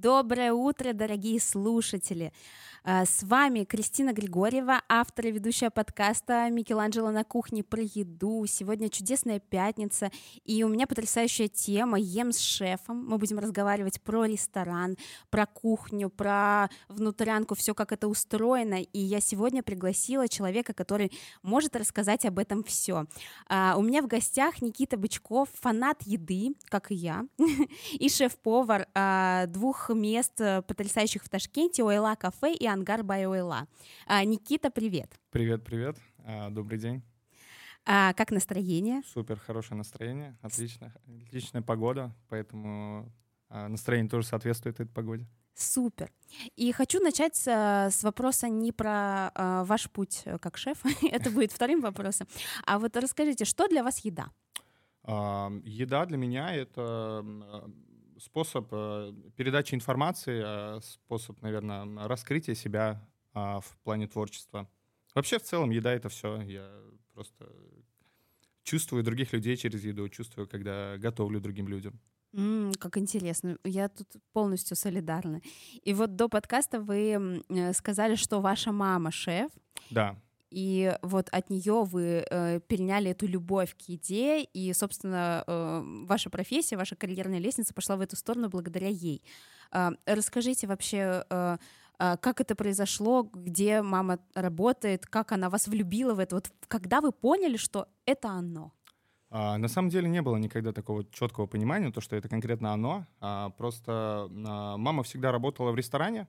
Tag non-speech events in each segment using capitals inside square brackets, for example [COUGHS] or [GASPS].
Доброе утро, дорогие слушатели! А, с вами Кристина Григорьева, автор и ведущая подкаста «Микеланджело на кухне» про еду. Сегодня чудесная пятница, и у меня потрясающая тема «Ем с шефом». Мы будем разговаривать про ресторан, про кухню, про внутрянку, все как это устроено. И я сегодня пригласила человека, который может рассказать об этом все. А, у меня в гостях Никита Бычков, фанат еды, как и я, [LAUGHS] и шеф-повар а, двух мест э, потрясающих в Ташкенте, Ойла кафе и Ангар Байойла. А, Никита, привет. Привет, привет. А, добрый день. А, как настроение? Супер, хорошее настроение, отлично, отличная погода, поэтому а, настроение тоже соответствует этой погоде. Супер. И хочу начать с, с вопроса не про э, ваш путь как шеф, [LAUGHS] это будет вторым вопросом, а вот расскажите, что для вас еда? Еда для меня это способ э, передачи информации, э, способ, наверное, раскрытия себя а, в плане творчества. Вообще, в целом, еда — это все. Я просто чувствую других людей через еду, чувствую, когда готовлю другим людям. Mm, как интересно. Я тут полностью солидарна. И вот до подкаста вы э, сказали, что ваша мама шеф. Да и вот от нее вы э, переняли эту любовь к еде, и, собственно, э, ваша профессия, ваша карьерная лестница пошла в эту сторону благодаря ей. Э, расскажите вообще, э, э, как это произошло, где мама работает, как она вас влюбила в это, вот когда вы поняли, что это оно? А, на самом деле не было никогда такого четкого понимания, то, что это конкретно оно. А, просто а, мама всегда работала в ресторане.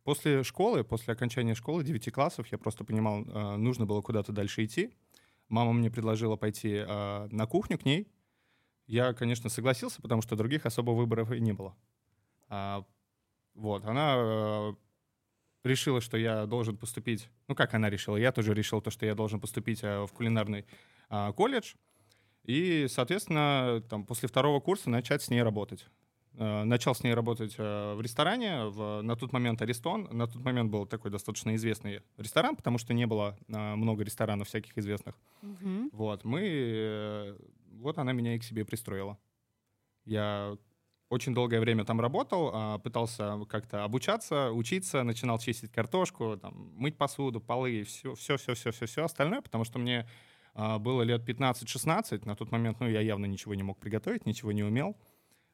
А, После школы, после окончания школы, 9 классов, я просто понимал, э, нужно было куда-то дальше идти. Мама мне предложила пойти э, на кухню к ней. Я, конечно, согласился, потому что других особо выборов и не было. А, вот, она решила, что я должен поступить... Ну, как она решила? Я тоже решил то, что я должен поступить в кулинарный колледж. И, соответственно, там, после второго курса начать с ней работать. Э, начал с ней работать э, в ресторане, в, на тот момент Аристон. На тот момент был такой достаточно известный ресторан, потому что не было э, много ресторанов всяких известных. Mm-hmm. Вот, мы... Вот она меня и к себе пристроила. Я очень долгое время там работал, а, пытался как-то обучаться, учиться, начинал чистить картошку, там, мыть посуду, полы, все, все, все, все, все, все остальное, потому что мне а, было лет 15-16, на тот момент, ну, я явно ничего не мог приготовить, ничего не умел.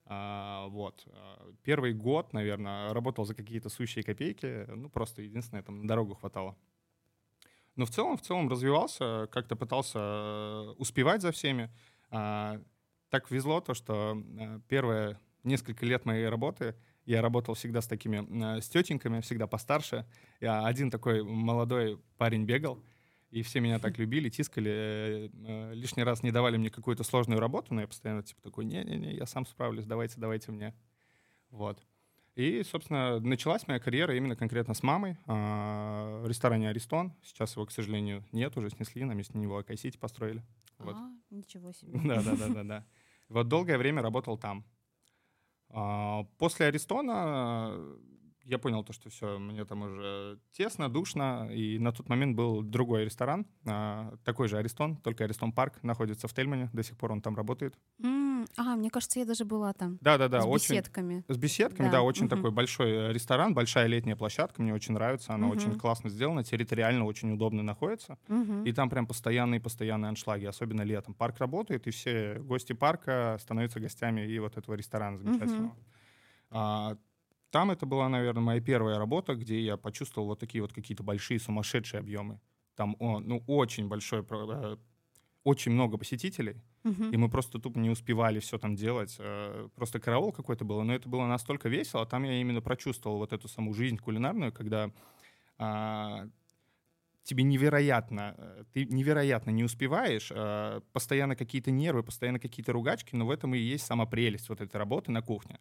А, вот. А, первый год, наверное, работал за какие-то сущие копейки. Ну, просто единственное, там на дорогу хватало. Но в целом, в целом развивался, как-то пытался успевать за всеми. А, так везло то, что э, первые несколько лет моей работы я работал всегда с такими, э, с тетеньками, всегда постарше. Я один такой молодой парень бегал, и все меня так [LAUGHS] любили, тискали, э, э, лишний раз не давали мне какую-то сложную работу, но я постоянно типа такой, не-не-не, я сам справлюсь, давайте, давайте мне. Вот. И, собственно, началась моя карьера именно конкретно с мамой а, в ресторане «Аристон». Сейчас его, к сожалению, нет, уже снесли, на месте него Акай-Сити построили. Вот. А, ничего [LAUGHS] себе. Да-да-да-да. Вот долгое время работал там. А, после «Аристона» я понял то, что все, мне там уже тесно, душно, и на тот момент был другой ресторан, а, такой же Аристон, только Аристон Парк находится в Тельмане, до сих пор он там работает. Mm, а, мне кажется, я даже была там. Да-да-да. С очень, беседками. С беседками, да, да очень uh-huh. такой большой э, ресторан, большая летняя площадка, мне очень нравится, она uh-huh. очень классно сделана, территориально очень удобно находится, uh-huh. и там прям постоянные-постоянные аншлаги, особенно летом. Парк работает, и все гости парка становятся гостями и вот этого ресторана замечательного. Uh-huh. Там это была, наверное, моя первая работа, где я почувствовал вот такие вот какие-то большие сумасшедшие объемы. Там ну, очень большой, э, очень много посетителей, uh-huh. и мы просто тупо не успевали все там делать. Э, просто караул какой-то был, но это было настолько весело. Там я именно прочувствовал вот эту саму жизнь кулинарную, когда а, тебе невероятно, э, ты невероятно не успеваешь, а, постоянно какие-то нервы, постоянно какие-то ругачки, но в этом и есть сама прелесть вот этой работы на кухне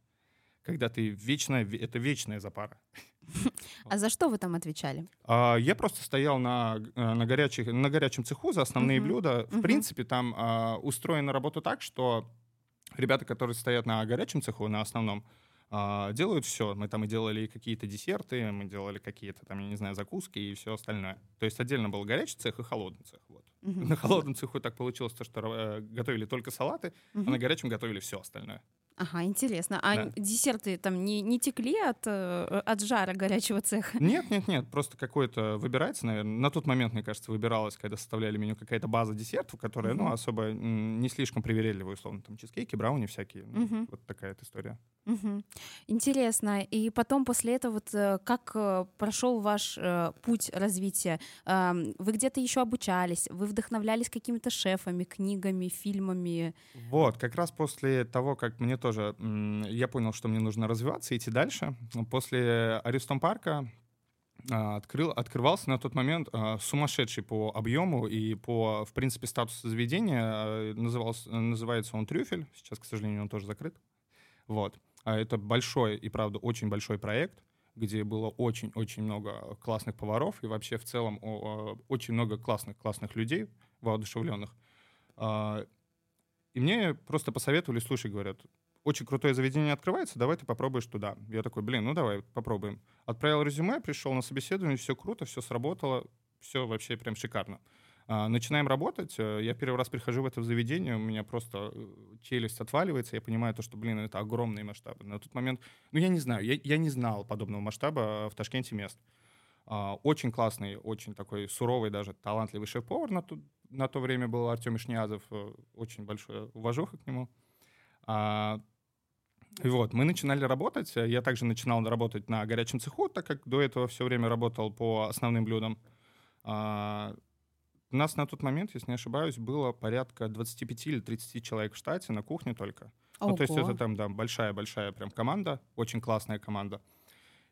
когда ты вечная, это вечная запара. [LAUGHS] А за что вы там отвечали? А, я просто стоял на, э, на, горячих, на горячем цеху за основные uh-huh. блюда. В uh-huh. принципе, там а, устроена работа так, что ребята, которые стоят на горячем цеху, на основном, а, делают все. Мы там и делали какие-то десерты, мы делали какие-то там, я не знаю, закуски и все остальное. То есть отдельно был горячий цех и холодный цех. Вот. Uh-huh. На холодном цеху так получилось, то, что э, готовили только салаты, uh-huh. а на горячем готовили все остальное. Ага, интересно. А Да. десерты там не, не текли от, э, от жара горячего цеха? Нет, нет, нет, просто какой-то выбирается, наверное. На тот момент, мне кажется, выбиралась, когда составляли меню, какая-то база десертов, которая, ну, Мгм. особо не слишком привередливая, условно, там, чизкейки, брауни всякие. ну, Мгм. Вот такая вот история. Мгм. Интересно. И потом после этого вот э, как э, прошел ваш э, путь развития? Ам, Вы где-то еще обучались? Вы вдохновлялись какими-то шефами, книгами, фильмами? Вот, как раз после того, как мне тоже, я понял, что мне нужно развиваться, идти дальше, после Аристон парка а, открыл, открывался на тот момент а, сумасшедший по объему и по, в принципе, статусу заведения. Назывался, называется он «Трюфель». Сейчас, к сожалению, он тоже закрыт. Вот. А Это большой и, правда, очень большой проект, где было очень-очень много классных поваров и вообще в целом очень много классных-классных людей, воодушевленных. И мне просто посоветовали, слушай, говорят, очень крутое заведение открывается, давай ты попробуешь туда. Я такой, блин, ну давай, попробуем. Отправил резюме, пришел на собеседование, все круто, все сработало, все вообще прям шикарно. А, Начинаем работать. э, Я первый раз прихожу в это заведение, у меня просто э, челюсть отваливается. Я понимаю то, что, блин, это огромные масштабы. На тот момент, ну я не знаю, я, я не знал подобного масштаба в Ташкенте мест. А, Очень классный, очень такой суровый, даже талантливый шеф-повар на то, на то время был Артем Ишниязов. э, Очень большое уважуха к нему. И вот, мы начинали работать. Я также начинал работать на горячем цеху, так как до этого все время работал по основным блюдам. А, У нас на тот момент, если не ошибаюсь, было порядка 25 или 30 человек в штате на кухне только. Ну, то есть Ого. это там, да, большая-большая прям команда, очень классная команда.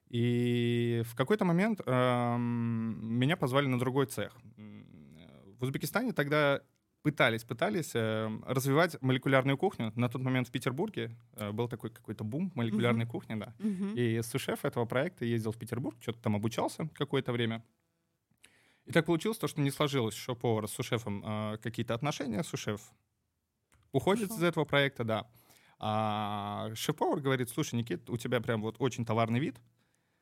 И в какой-то момент эм, меня позвали на другой цех. В Узбекистане тогда пытались, пытались эм, развивать молекулярную кухню. На тот момент в Петербурге э, был такой какой-то бум молекулярной кухни, да. Мгм. И сушеф этого проекта ездил в Петербург, что-то там обучался какое-то время. И так получилось то, что не сложилось шеф-повара с сушефом э, какие-то отношения. Сушеф уходит Ушел. из этого проекта, да. А шеф-повар говорит, слушай, Никит, у тебя прям вот очень товарный вид.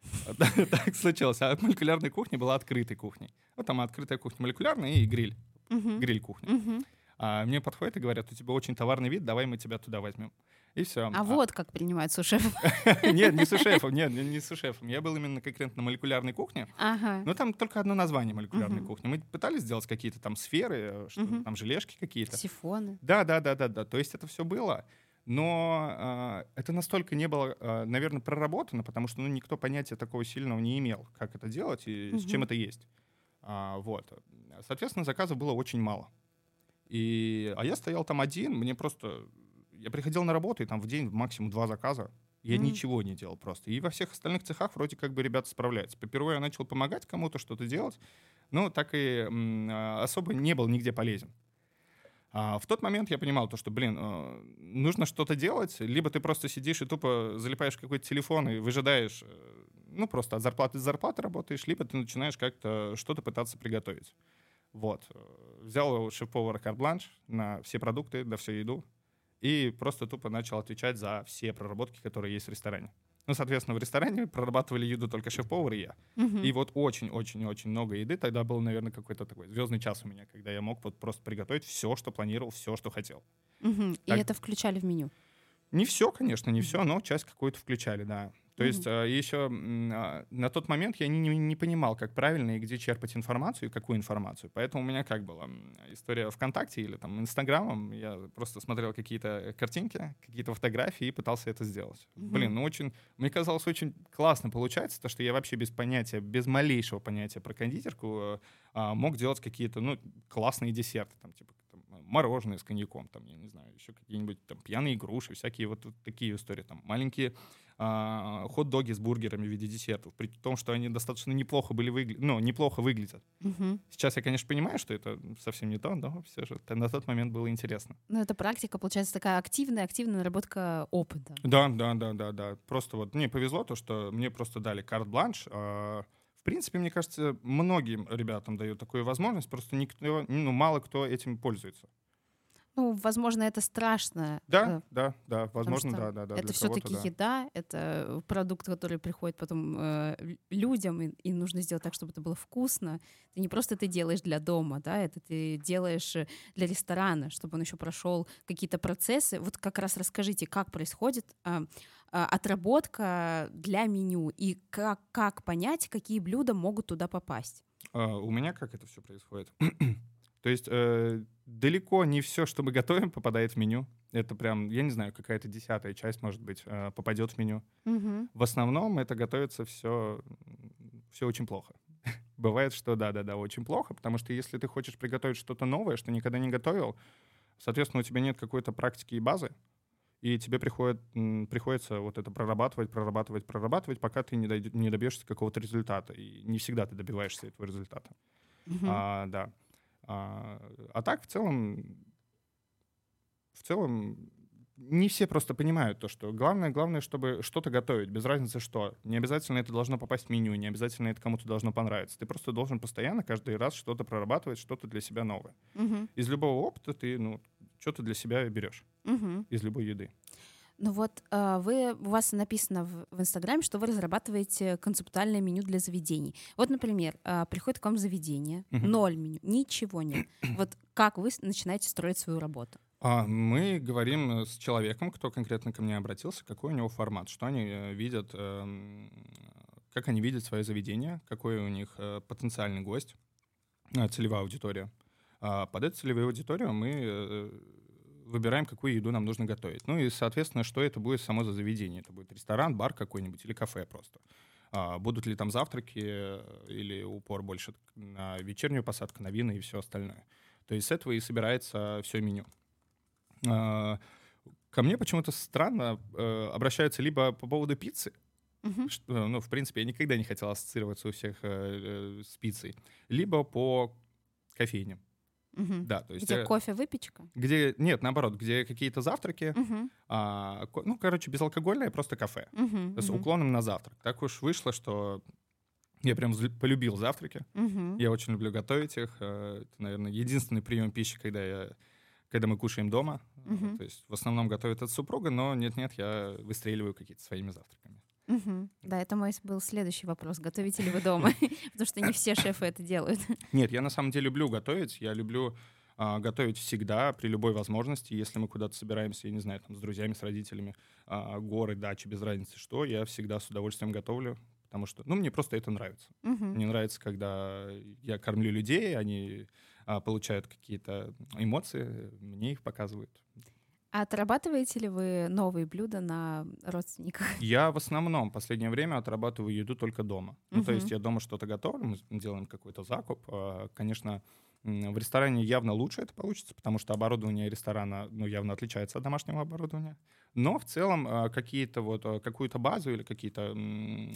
[LAUGHS] Так случилось. А молекулярная кухня была открытой кухней. Вот там открытая кухня молекулярная и гриль. Мгм. Гриль-кухня. Мгм. А мне подходят и говорят, у тебя очень товарный вид, давай мы тебя туда возьмем. И все. А вот как принимают сушеф. [LAUGHS] Нет, не сушефом, нет, не сушефом. Я был именно конкретно на молекулярной кухне. Но там только одно название молекулярной кухни. Мы пытались сделать какие-то там сферы, э, там желешки какие-то. Сифоны. Да, да, да, да, да. То есть это все было. Но э, это настолько не было, наверное, проработано, потому что ну, никто понятия такого сильного не имел, как это делать и с чем это есть. А, вот. Соответственно, заказов было очень мало. И, а я стоял там один, мне просто... Я приходил на работу, и там в день максимум два заказа. Я М. ничего не делал просто. И во всех остальных цехах вроде как бы ребята справляются. Попервые я начал помогать кому-то что-то делать, но так и м, а, особо не был нигде полезен. А в тот момент я понимал то, что, блин, э, нужно что-то делать, либо ты просто сидишь и тупо залипаешь в какой-то телефон и выжидаешь, э, ну, просто от зарплаты до зарплаты работаешь, либо ты начинаешь как-то что-то пытаться приготовить. Вот. Взял шеф-повара карт-бланш на все продукты, на всю еду, и просто тупо начал отвечать за все проработки, которые есть в ресторане. Ну, соответственно, в ресторане прорабатывали еду только шеф-повар и я. Мгм. И вот очень-очень-очень много еды. Тогда был, наверное, какой-то такой звездный час у меня, когда я мог вот просто приготовить все, что планировал, все, что хотел. И Так. это включали в меню. Не все, конечно, не все, но часть какую-то включали, да. То есть Мгм. э, еще а, на тот момент я не, не- понимал, как правильно и где черпать информацию, и какую информацию. Поэтому у меня как была история ВКонтакте или там Инстаграмом. Я просто смотрел какие-то картинки, какие-то фотографии и пытался это сделать. Мгм. Блин, ну очень, мне казалось, очень классно получается, то, что я вообще без понятия, без малейшего понятия про кондитерку а, мог делать какие-то, ну, классные десерты, там, типа, мороженое с коньяком, там, я не знаю, еще какие-нибудь там пьяные груши, всякие вот, вот такие истории, там, маленькие а, хот-доги с бургерами в виде десертов, при том, что они достаточно неплохо были выгля... ну, неплохо выглядят. Мгм. Сейчас я, конечно, понимаю, что это совсем не то, но все же на тот момент было интересно. Ну, это практика, получается, такая активная, активная наработка опыта. Да, да, да, да, да. Просто вот мне повезло то, что мне просто дали карт-бланш. а, В принципе, мне кажется, многим ребятам дают такую возможность, просто никто, ну, мало кто этим пользуется. Ну, возможно, это страшно. Да, э, да, да, возможно, да, да, да. это все-таки да. еда, это продукт, который приходит потом э, лю- людям, и, и нужно сделать так, чтобы это было вкусно. Ты не просто это делаешь для дома, да, это ты делаешь э, для ресторана, чтобы он еще прошел какие-то процессы. Вот как раз расскажите, как происходит а, а, отработка для меню и как, как понять, какие блюда могут туда попасть. А, У меня как это все происходит? То есть э, далеко не все, что мы [LAUGHS] готовим, попадает в меню. Это прям, я не знаю, какая-то десятая часть, может быть, э, попадет в меню. В основном это готовится все, все очень плохо. [LAUGHS] Бывает, что да-да-да, очень плохо, потому что если ты хочешь приготовить что-то новое, что никогда не готовил, соответственно, у тебя нет какой-то практики и базы, и тебе приходит, приходится вот это прорабатывать, прорабатывать, прорабатывать, пока ты не, дойдё- не добьешься какого-то результата. И не всегда ты добиваешься этого результата. Мгм. А, да. А, а так, в целом, в целом, не все просто понимают то, что главное, главное, чтобы что-то готовить, без разницы что. Не обязательно это должно попасть в меню, не обязательно это кому-то должно понравиться. Ты просто должен постоянно каждый раз что-то прорабатывать, что-то для себя новое. Мгм. Из любого опыта ты, ну, что-то для себя берешь, Мгм. из любой еды. Ну вот а, вы, у вас написано в, в Инстаграме, что вы разрабатываете концептуальное меню для заведений. Вот, например, а, приходит к вам заведение, Мгм. ноль меню, ничего нет. [CLEARS THROAT] Вот как вы начинаете строить свою работу? А, Мы говорим с человеком, кто конкретно ко мне обратился, какой у него формат, что они э, видят, эм, как они видят свое заведение, какой у них э, потенциальный гость, э, целевая аудитория. Под эту целевую аудиторию мы выбираем, какую еду нам нужно готовить. Ну и, соответственно, что это будет само за заведение. Это будет ресторан, бар какой-нибудь или кафе просто. А, Будут ли там завтраки э, или упор больше на вечернюю посадку, на вина и все остальное. То есть с этого и собирается все меню. А, Ко мне почему-то странно э, обращаются либо по поводу пиццы, Мгм. что, ну, в принципе, я никогда не хотел ассоциироваться у всех э, э, с пиццей, либо по кофейням. Мгм. Да, то есть Где э, кофе, выпечка? где нет, наоборот, где какие-то завтраки, Мгм. а, ко- ну, короче, безалкогольное просто кафе Мгм. с Мгм. уклоном на завтрак. Так уж вышло, что я прям полюбил завтраки. Мгм. Я очень люблю готовить их. э, Это, наверное, единственный прием пищи, когда я когда мы кушаем дома. Мгм. То есть в основном готовит от супруга, но нет-нет, я выстреливаю какие-то своими завтраками. Мгм. Да, это мой был следующий вопрос. Готовите ли вы дома? [LAUGHS] [LAUGHS] Потому что не все шефы это делают. [LAUGHS] Нет, я на самом деле люблю готовить. Я люблю а, готовить всегда, при любой возможности. Если мы куда-то собираемся, я не знаю, там, с друзьями, с родителями, а, горы, дачи, без разницы что, я всегда с удовольствием готовлю, потому что, ну, мне просто это нравится. Мгм. Мне нравится, когда я кормлю людей, они а, получают какие-то эмоции, мне их показывают. А отрабатываете ли вы новые блюда на родственниках? [LAUGHS] Я в основном в последнее время отрабатываю еду только дома. Ну, то есть я дома что-то готовлю, мы делаем какой-то закуп. А, Конечно, в ресторане явно лучше это получится, потому что оборудование ресторана ну, явно отличается от домашнего оборудования. Но в целом а, какие-то вот, а, какую-то базу или какие-то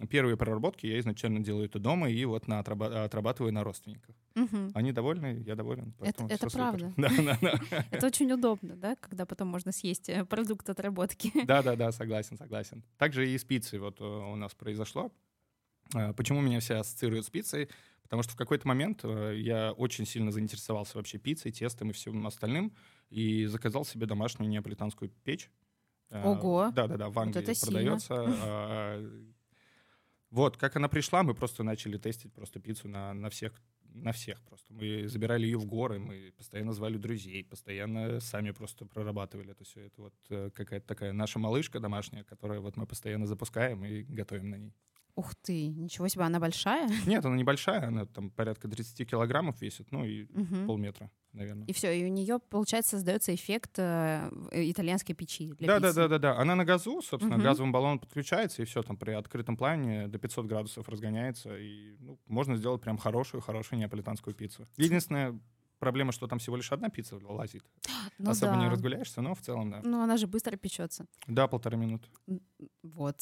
первые проработки я изначально делаю это дома и вот на отраба- отрабатываю на родственниках. Мгм. Они довольны, я доволен. это супер. правда. [LAUGHS] Да, да, да. [LAUGHS] Это очень удобно, да, когда потом можно съесть э, продукт отработки. Да, да, да, согласен, согласен. Также и с пиццей вот э, у нас произошло. Э, Почему меня все ассоциируют с пиццей? Потому что в какой-то момент э, я очень сильно заинтересовался вообще пиццей, тестом и всем остальным, и заказал себе домашнюю неаполитанскую печь. Э, Ого! Да, да, да, в Вот Англии это сильно. продается. [LAUGHS] А, Вот, как она пришла, мы просто начали тестить просто пиццу на, на всех на всех просто. Мы забирали ее в горы, мы постоянно звали друзей, постоянно сами просто прорабатывали это все. Это вот э, какая-то такая наша малышка домашняя, которую вот мы постоянно запускаем и готовим на ней. Ух ты, ничего себе, она большая. [LAUGHS] Нет, она небольшая, она там порядка 30 килограммов весит, ну и Мгм. полметра, наверное. И все, и у нее, получается, создается эффект э, э, итальянской печи для Да, да, пиццы. да, да, да. Она на газу, собственно, Мгм. газовым баллоном подключается, и все там при открытом пламени до 500 градусов разгоняется, и ну, можно сделать прям хорошую, хорошую неаполитанскую пиццу. Единственная проблема, что там всего лишь одна пицца лазит. [GASPS] Ну Особо не да. разгуляешься, но в целом, да. Ну, она же быстро печется. Да, полторы минуты. Вот.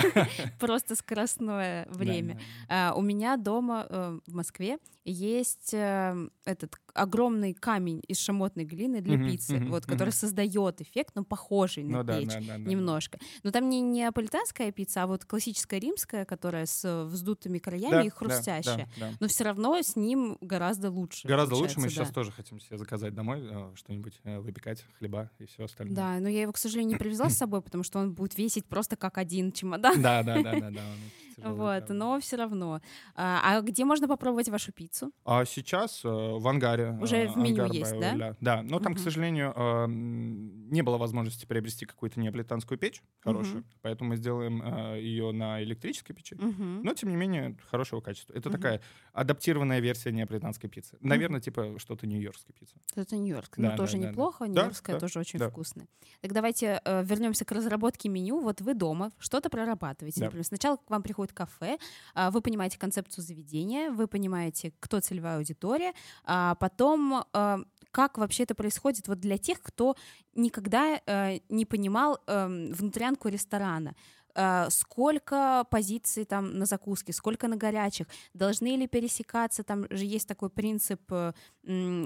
[LAUGHS] Просто скоростное время. А, у меня дома э, в Москве есть э, этот огромный камень из шамотной глины для Мгм, пиццы, мгм, вот, который мгм. создает эффект, но похожий на Ну да, печь. да, да, да. Немножко. Но там не неаполитанская пицца, а вот классическая римская, которая с э, вздутыми краями Да, и да, хрустящая. да, да. Но все равно с ним гораздо лучше. Гораздо лучше. Мы получается, сейчас да. тоже хотим себе заказать домой э, что-нибудь, э, выпекать, хлеба и все остальное. Да, но я его, к сожалению, не привезла с собой, потому что он будет весить просто как один чемодан. Да, да, да, да, да. [LAUGHS] Вот, но все равно. А, а где можно попробовать вашу пиццу? А сейчас э, в ангаре. Уже э, в меню есть, да? Да, но там, к сожалению, э, не было возможности приобрести какую-то неаполитанскую печь хорошую, поэтому мы сделаем ее на электрической печи. Но, тем не менее, хорошего качества. Это такая адаптированная версия неаполитанской пиццы. Наверное, типа что-то нью-йоркской пиццы. Это Нью-Йорк. Да, ну, тоже неплохо. Нью-Йоркская тоже очень вкусная. Так давайте вернемся к разработке меню. Вот вы дома что-то прорабатываете. Например, сначала к вам приходит кафе, а, вы понимаете концепцию заведения, вы понимаете, кто целевая аудитория, а потом э, как вообще это происходит вот для тех, кто никогда э, не понимал эм, внутрянку ресторана. Э, Сколько позиций там на закуске, сколько на горячих, должны ли пересекаться, там же есть такой принцип, э,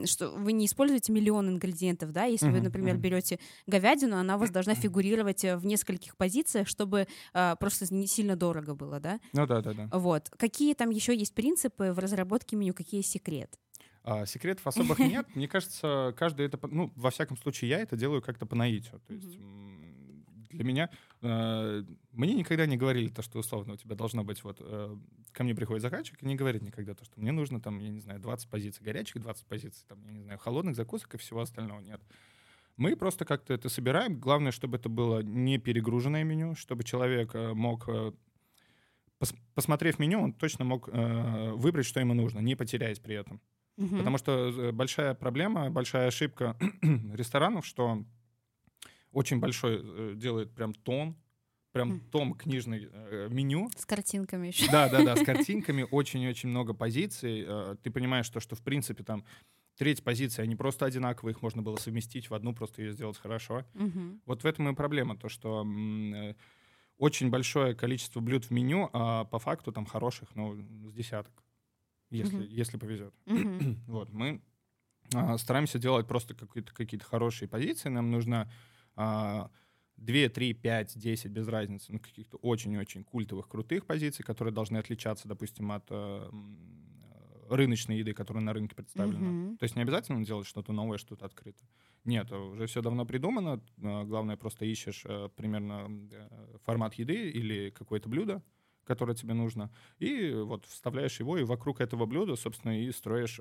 что вы не используете миллион ингредиентов, да, если вы, например, берете говядину, она у вас должна фигурировать э, в нескольких позициях, чтобы просто не сильно дорого было, да. Ну да, да, да. Вот. Какие там еще есть принципы в разработке меню, какие секрет? А, секретов [LAUGHS] особых нет. Мне кажется, каждый это, ну, во всяком случае, я это делаю как-то по наитию. То есть для меня, э, мне никогда не говорили то, что условно у тебя должно быть вот, э, ко мне приходит заказчик и не говорит никогда то, что мне нужно там, я не знаю, 20 позиций горячих, 20 позиций, там, я не знаю, холодных закусок и всего остального нет. Мы просто как-то это собираем. Главное, чтобы это было не перегруженное меню, чтобы человек э, мог, э, пос- посмотрев меню, он точно мог э, выбрать, что ему нужно, не потеряясь при этом. Мгм. Потому что э, большая проблема, большая ошибка [CLEARS THROAT] ресторанов, что очень большой э, делает прям тон, прям том книжный э, меню. С картинками еще. Да, да, да, с [LAUGHS] картинками, очень-очень много позиций. Э, Ты понимаешь, что, что в принципе там треть позиций, они просто одинаковые, их можно было совместить в одну, просто ее сделать хорошо. Мгм. Вот в этом и проблема, то что э, очень большое количество блюд в меню, а по факту там хороших, ну, с десяток, если, Мгм. если повезет. Мгм. [CLEARS THROAT] Вот, мы а, стараемся делать просто какие-то какие хорошие позиции. Нам нужно 2, 3, 5, 10, без разницы, ну, каких-то очень-очень культовых, крутых позиций, которые должны отличаться, допустим, от э, рыночной еды, которая на рынке представлена. Мгм. То есть не обязательно делать что-то новое, что-то открыто. Нет, уже все давно придумано. А, Главное, просто ищешь э, примерно э, формат еды или какое-то блюдо, которое тебе нужно, и вот вставляешь его, и вокруг этого блюда, собственно, и строишь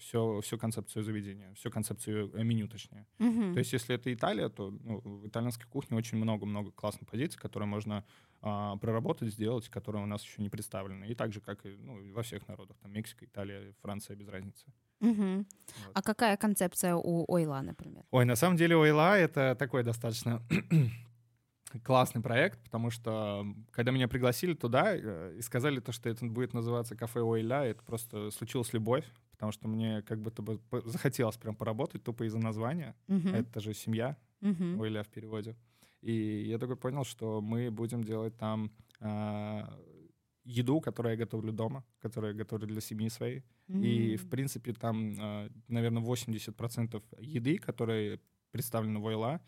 все, всю концепцию заведения, всю концепцию э, меню, точнее. Мгм. То есть, если это Италия, то ну, в итальянской кухне очень много-много классных позиций, которые можно а, проработать, сделать, которые у нас еще не представлены. И так же, как и ну, во всех народах. Там Мексика, Италия, Франция, без разницы. Мгм. Вот. А какая концепция у Ойла, например? Ой, на самом деле Ойла — это такой достаточно классный проект, потому что когда меня пригласили туда э, и сказали то, что это будет называться кафе Ойля, это просто случилась любовь, потому что мне как будто бы захотелось прям поработать тупо из-за названия. Мгм. Это же семья, Мгм. Ойля в переводе. И я такой понял, что мы будем делать там а, еду, которую я готовлю дома, которую я готовлю для семьи своей. И, в принципе, там, наверное, 80% еды, которые представлены в Ойла,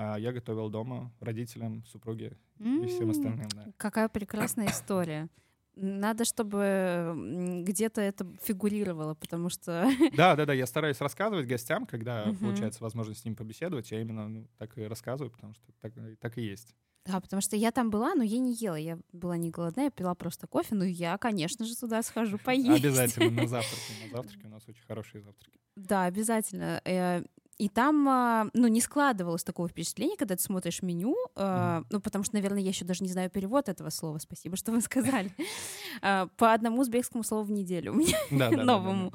а, я готовил дома родителям, супруге и всем остальным. Да. Какая прекрасная история. Надо, чтобы где-то это фигурировало, потому что... [LAUGHS] да, да, да, я стараюсь рассказывать гостям, когда Мгм. получается возможность с ним побеседовать, я именно ну, так и рассказываю, потому что так, так и есть. Да, потому что я там была, но я не ела. Я была не голодная, я пила просто кофе. Ну, я, конечно же, туда схожу поесть. Обязательно на [LAUGHS] завтраке. На завтраке у нас очень хорошие завтраки. Да, обязательно. И там, а, ну, не складывалось такого впечатления, когда ты смотришь меню, а, ну, потому что, наверное, я еще даже не знаю перевод этого слова. Спасибо, что вы сказали. [LAUGHS] А, По одному узбекскому слову в неделю новому.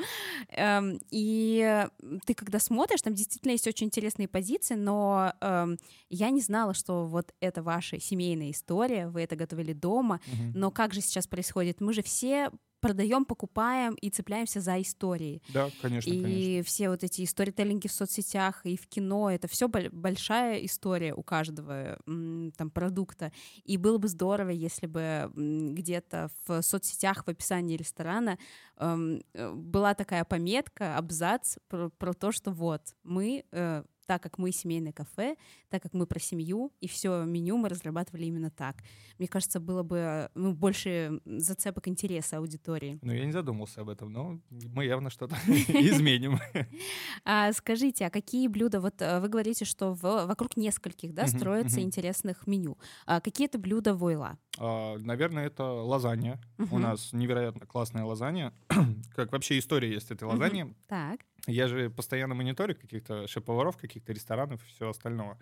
И ты, когда смотришь, там действительно есть очень интересные позиции, но эм, я не знала, что вот это ваша семейная история, вы это готовили дома, но как же сейчас происходит? Мы же все продаем, покупаем и цепляемся за истории. Да, конечно, и конечно. все вот эти сторителлинги в соцсетях и в кино, это все большая история у каждого там продукта. И было бы здорово, если бы где-то в соцсетях в описании ресторана эм, э, была такая пометка, абзац про, про то, что вот мы э, так как мы семейное кафе, так как мы про семью, и все меню мы разрабатывали именно так. Мне кажется, было бы ну, больше зацепок интереса аудитории. Ну, я не задумался об этом, но мы явно что-то [LAUGHS] изменим. А, скажите, а какие блюда, вот э, вы говорите, что вокруг нескольких, да, строятся интересных меню. А какие это блюда войла? А, наверное, это лазанья. У нас невероятно классная лазанья. [CLEARS THROAT] как вообще история есть этой лазаньи. Так. Я же постоянно мониторю каких-то шеф-поваров, каких-то ресторанов и все остальное.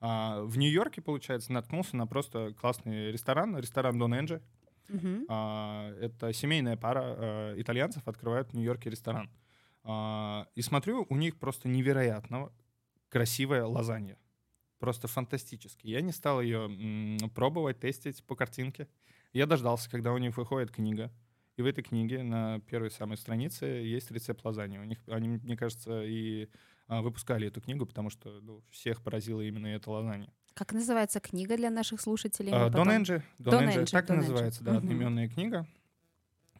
А, в Нью-Йорке, получается, наткнулся на просто классный ресторан, ресторан Дон Энджи. Uh-huh. А, это семейная пара а, итальянцев открывает в Нью-Йорке ресторан. А, и смотрю, у них просто невероятно красивая лазанья. Просто фантастически. Я не стал ее м, пробовать, тестить по картинке. Я дождался, когда у них выходит книга. И в этой книге на первой самой странице есть рецепт лазаньи. У них, они, мне кажется, и а, выпускали эту книгу, потому что ну, всех поразила именно эта лазанья. Как называется книга для наших слушателей? А, Дон Энджи. Дон Энджи, так и называется, да, одноименная книга.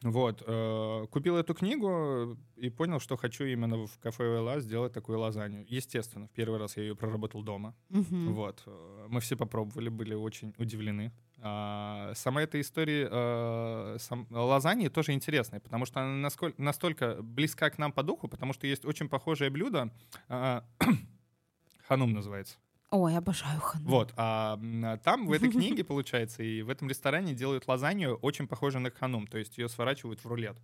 Вот, э, купил эту книгу и понял, что хочу именно в кафе ОЛА сделать такую лазанью. Естественно, в первый раз я ее проработал дома. Угу. Вот, э, мы все попробовали, были очень удивлены. А, сама эта история э, сам, лазаньи тоже интересная, потому что она насколько, настолько близка к нам по духу, потому что есть очень похожее блюдо, э, [COUGHS] ханум называется. Ой, обожаю ханум. Вот, а, а там в этой [LAUGHS] книге, получается, и в этом ресторане делают лазанью очень похожую на ханум, то есть ее сворачивают в рулет.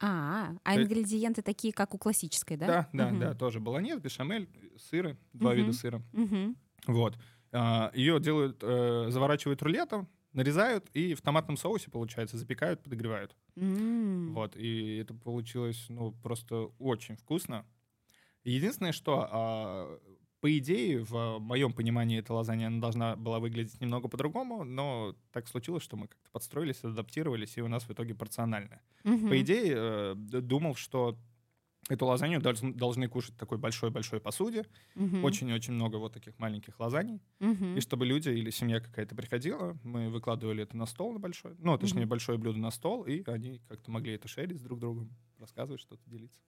А, а ингредиенты такие, как у классической, да? Да, да, угу. да, тоже баланьез, бешамель, сыры, два угу. вида сыра. Угу. Вот. А, ее делают, э, заворачивают рулетом, нарезают и в томатном соусе, получается, запекают, подогревают. Mm. Вот, и это получилось, ну, просто очень вкусно. Единственное, что а, по идее, в моем понимании, эта лазанья она должна была выглядеть немного по-другому, но так случилось, что мы как-то подстроились, адаптировались, и у нас в итоге порционально. Mm-hmm. По идее, э, думал, что эту лазанью должны кушать в такой большой-большой посуде. Очень-очень много вот таких маленьких лазаний. Mm-hmm. И чтобы люди или семья какая-то приходила, мы выкладывали это на стол на большой, ну, точнее, mm-hmm. большое блюдо на стол, и они как-то могли это шерить с друг другом, рассказывать что-то, делиться.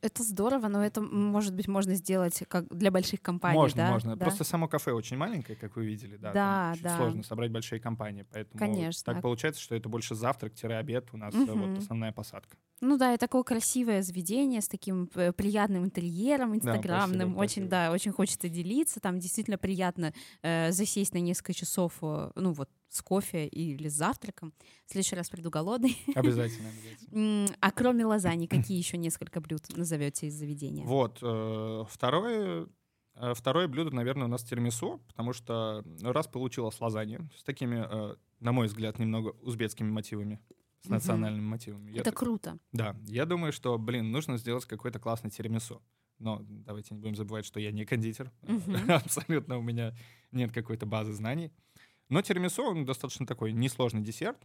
Это здорово, но это, может быть, можно сделать как для больших компаний, можно, да? Можно, да? Просто само кафе очень маленькое, как вы видели, да. Да, там да. сложно собрать большие компании, поэтому Конечно. так получается, что это больше завтрак-обед у нас угу. вот основная посадка. Ну да, и такое красивое заведение с таким э, приятным интерьером, инстаграмным. Да, очень, да, очень хочется делиться. Там действительно приятно э, засесть на несколько часов, э, ну вот, с кофе или с завтраком. В следующий раз приду голодный. Обязательно, [LAUGHS] обязательно. А кроме лазани, какие еще несколько блюд назовете из заведения? Вот, э, второе, э, второе блюдо, наверное, у нас тирамису, потому что раз получилось лазанья с такими, э, на мой взгляд, немного узбекскими мотивами с национальными мотивами. Это я, круто. Да, я думаю, что, блин, нужно сделать какой-то классный тирамису. Но давайте не будем забывать, что я не кондитер. [LAUGHS] Абсолютно у меня нет какой-то базы знаний. Но тирамису, он достаточно такой несложный десерт.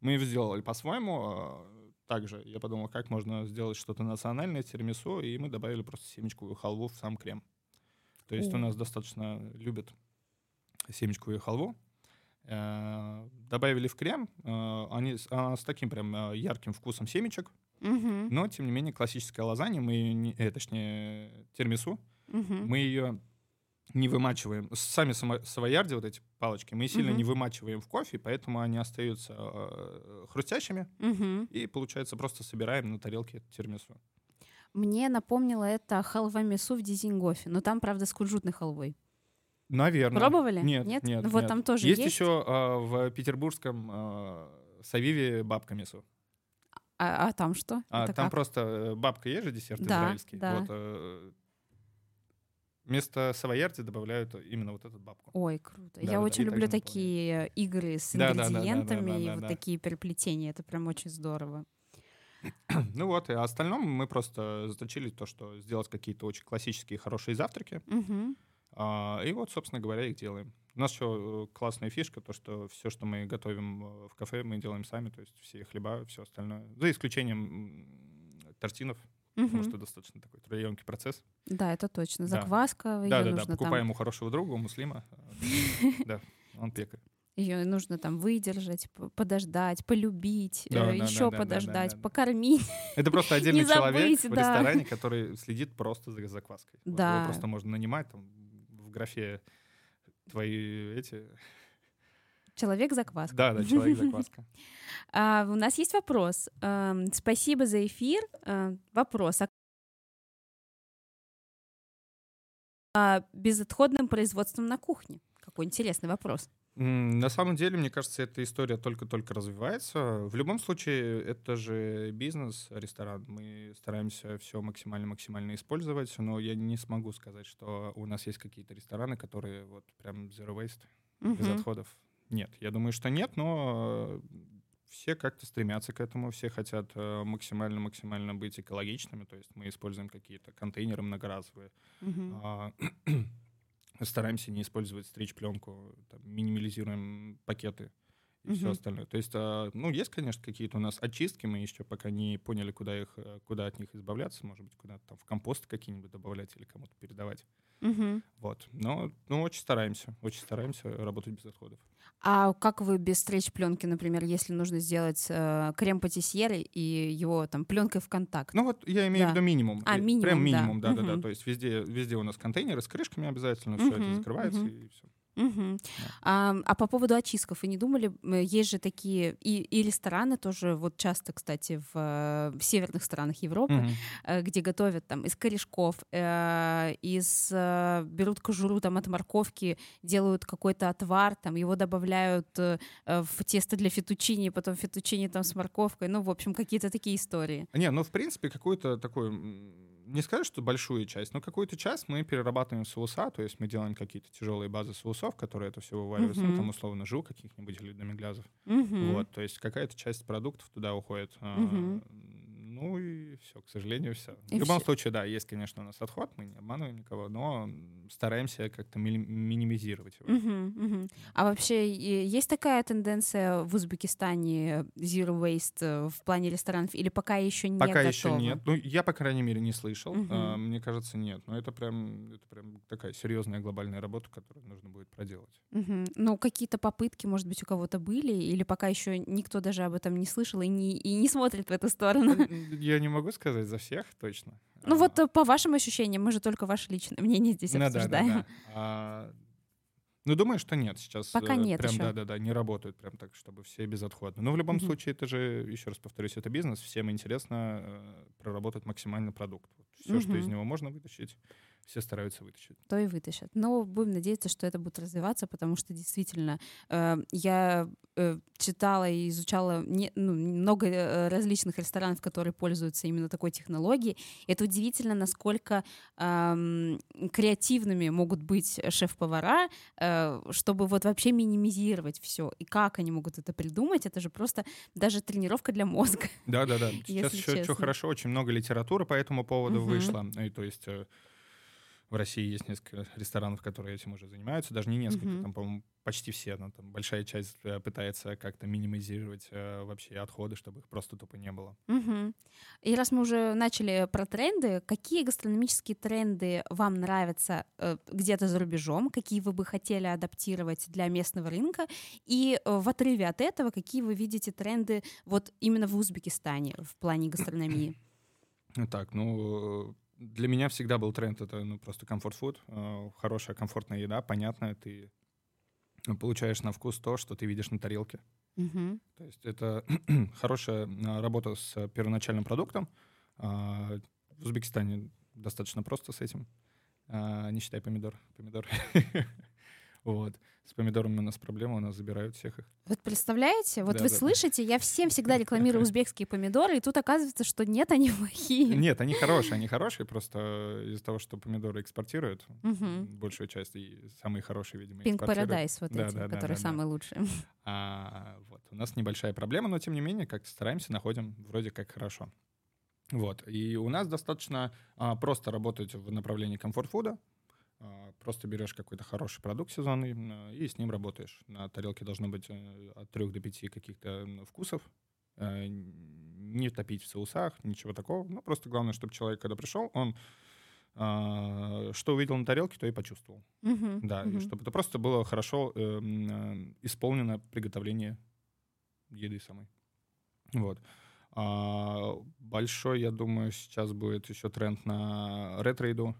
Мы его сделали по-своему. А, также я подумал, как можно сделать что-то национальное тирамису, и мы добавили просто семечковую халву в сам крем. То есть у нас достаточно любят семечковую халву. Э, добавили в крем, э, они а, с таким прям э, ярким вкусом семечек, угу. но тем не менее классическая лазанья, мы ее, э, точнее термису, угу. мы ее не вымачиваем. Сами савоярди, вот эти палочки, мы сильно угу. не вымачиваем в кофе, поэтому они остаются э, хрустящими, угу. и, получается, просто собираем на тарелке термису. Мне напомнило это халва мису в Дизингофе, но там, правда, с кунжутной халвой. Наверное. Пробовали? Нет, нет. нет ну, вот нет. там тоже есть. Есть еще э, в петербургском э, Савиве бабка мису. А, а там что? А, Это там как? просто э, бабка есть же десерт Да, израильский. да. Вот, э, вместо савоярди добавляют именно вот эту бабку. Ой, круто. Да, Я да, да, очень и люблю такие игры с Да, да, да, да, да, ингредиентами да, и да, вот да. такие переплетения. Это прям очень здорово. [CLEARS THROAT] Ну вот, и остальном мы просто заточили то, что сделать какие-то очень классические хорошие завтраки. Мгм. А, и вот, собственно говоря, их делаем. У нас еще классная фишка, то, что все, что мы готовим в кафе, мы делаем сами, то есть все хлеба, все остальное. За исключением тортинов, угу. потому что достаточно такой трудоемкий процесс. Да, это точно. Закваска, да. да, да, да. Покупаем там... у хорошего друга, у муслима. [LAUGHS] Да, он пекарь. Ее нужно там выдержать, подождать, полюбить, да, еще да, подождать, да, да, покормить. Это просто [LAUGHS] отдельный человек в ресторане, который следит просто за закваской. Да. Его просто можно нанимать там в графе твои эти Человек-закваска. Да, да, человек-закваска. [LAUGHS] а, у нас есть вопрос. А, спасибо за эфир. А, вопрос. А безотходным производством на кухне? Какой интересный вопрос. На самом деле, мне кажется, эта история только-только развивается. В любом случае, это же бизнес, ресторан. Мы стараемся все максимально-максимально использовать, но я не смогу сказать, что у нас есть какие-то рестораны, которые вот прям zero waste, uh-huh. без отходов. Нет, я думаю, что нет, но все как-то стремятся к этому, все хотят максимально-максимально быть экологичными, то есть мы используем какие-то контейнеры многоразовые. Uh-huh [CLEARS THROAT] стараемся не использовать стрич-пленку, минимализируем пакеты и угу. все остальное. То есть, а, ну, есть, конечно, какие-то у нас очистки, мы еще пока не поняли, куда, их, э, куда от них избавляться, может быть, куда-то там в компост какие-нибудь добавлять или кому-то передавать. Угу. Вот. Но ну, очень стараемся, очень стараемся работать без отходов. А как вы без стрейч-пленки, например, если нужно сделать э, крем патисьеры и его там пленкой в контакт? Ну вот я имею да. в виду минимум. А, минимум, Прям минимум, да-да-да. Угу. То есть везде, везде у нас контейнеры с крышками обязательно, угу. все это закрывается угу. и все. Угу. А, а по поводу очистков, вы не думали, есть же такие и, и рестораны тоже, вот часто, кстати, в, в северных странах Европы, угу. где готовят там из корешков, э, из э, берут кожуру там от морковки, делают какой-то отвар, там его добавляют э, в тесто для фетучини, потом фетучини там с морковкой, ну, в общем, какие-то такие истории. Не, ну, в принципе, какой-то такой не сказать, что большую часть, но какую-то часть мы перерабатываем в соуса, то есть мы делаем какие-то тяжелые базы соусов, которые это все вывариваются, uh-huh. ну, там, условно, жил каких-нибудь или домиглязов. Uh-huh. Вот, то есть какая-то часть продуктов туда уходит. Uh-huh. Ну и все, к сожалению, все. И в любом все. случае, да, есть, конечно, у нас отход, мы не обманываем никого, но стараемся как-то ми- минимизировать его. Угу, угу. А вообще есть такая тенденция в Узбекистане zero waste э, в плане ресторанов или пока еще не Пока готово? еще нет. Ну, я, по крайней мере, не слышал. Угу. А, мне кажется, нет. Но это прям, это прям такая серьезная глобальная работа, которую нужно будет проделать. Угу. Ну, какие-то попытки, может быть, у кого-то были? Или пока еще никто даже об этом не слышал и не, и не смотрит в эту сторону? Я не могу сказать за всех точно. Ну а... вот по вашим ощущениям, мы же только ваше личное мнение здесь ну, обсуждаем. Да, да, да. А... Ну, думаю, что нет. Сейчас Пока э, нет прям, еще. да-да-да, не работают прям так, чтобы все безотходно. Но в любом mm-hmm. случае, это же, еще раз повторюсь, это бизнес. Всем интересно э, проработать максимально продукт. Все, mm-hmm. что из него можно вытащить, все стараются вытащить. То и вытащат. Но будем надеяться, что это будет развиваться, потому что действительно э, я э, читала и изучала не, ну, много э, различных ресторанов, которые пользуются именно такой технологией. Это удивительно, насколько э, креативными могут быть шеф-повара, э, чтобы вот вообще минимизировать все. И как они могут это придумать, это же просто даже тренировка для мозга. Да-да-да. [LAUGHS] Сейчас еще что хорошо, очень много литературы по этому поводу угу. вышло. И, то есть э, в России есть несколько ресторанов, которые этим уже занимаются, даже не несколько, mm-hmm. там, по-моему, почти все, но там большая часть э, пытается как-то минимизировать э, вообще отходы, чтобы их просто тупо не было. Mm-hmm. И раз мы уже начали про тренды, какие гастрономические тренды вам нравятся э, где-то за рубежом, какие вы бы хотели адаптировать для местного рынка, и э, в отрыве от этого, какие вы видите тренды вот именно в Узбекистане в плане [CLEARS THROAT] гастрономии? Так, ну для меня всегда был тренд это ну, просто комфорт-фуд, э, хорошая комфортная еда, понятная, ты получаешь на вкус то, что ты видишь на тарелке. Mm-hmm. То есть это [CLEARS THROAT] хорошая э, работа с первоначальным продуктом. А, в Узбекистане достаточно просто с этим, а, не считай помидор. Помидор. [LAUGHS] Вот. С помидорами у нас проблема, у нас забирают всех их. Вот представляете? Вот да, вы да. слышите, я всем всегда рекламирую узбекские помидоры, и тут оказывается, что нет, они [LAUGHS] плохие. Нет, они хорошие, они хорошие, просто из-за того, что помидоры экспортируют, угу. большую часть, и самые хорошие, видимо, Pink Paradise вот да, эти, да, которые да, самые да. лучшие. А, вот. У нас небольшая проблема, но тем не менее, как стараемся, находим вроде как хорошо. Вот. И у нас достаточно а, просто работать в направлении комфорт-фуда. А, Просто берешь какой-то хороший продукт сезонный и с ним работаешь. На тарелке должно быть э, от трех до пяти каких-то вкусов. Э, Не топить в соусах, ничего такого. Ну, просто главное, чтобы человек, когда пришел, он а, что увидел на тарелке, то и почувствовал. Мгм, Да, и мгм. чтобы это просто было хорошо эм, э, исполнено приготовление еды самой. Вот. А, большой, я думаю, сейчас будет еще тренд на ретро-еду.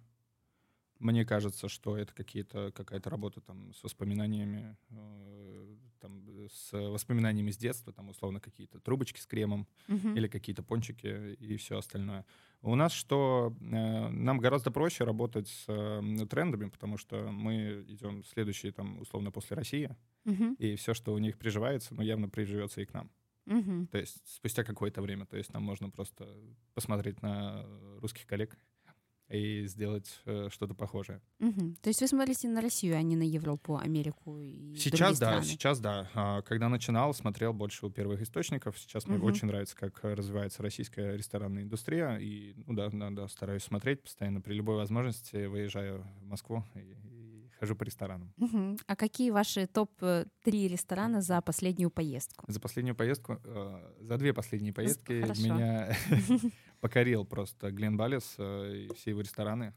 Мне кажется, что это какие-то, какая-то работа там с воспоминаниями, э, там, с воспоминаниями с детства, там, условно, какие-то трубочки с кремом, Мгм. или какие-то пончики и все остальное. У нас что, э, нам гораздо проще работать с э, трендами, потому что мы идем следующие, там, условно, после России, Мгм. и все, что у них приживается, ну, явно приживется и к нам. Мгм. То есть спустя какое-то время, то есть нам можно просто посмотреть на русских коллег и сделать э, что-то похожее. Мгм. То есть вы смотрите на Россию, а не на Европу, Америку и Сейчас да, страны? сейчас да. А, Когда начинал, смотрел больше у первых источников. Сейчас мне Мгм. очень нравится, как развивается российская ресторанная индустрия. И ну да, да, да, стараюсь смотреть постоянно. При любой возможности выезжаю в Москву и хожу по ресторанам. Мгм. А какие ваши топ-3 ресторана за последнюю поездку? За последнюю поездку, э, за две последние поездки хорошо. меня [LAUGHS] покорил просто Глен Балес э, и все его рестораны.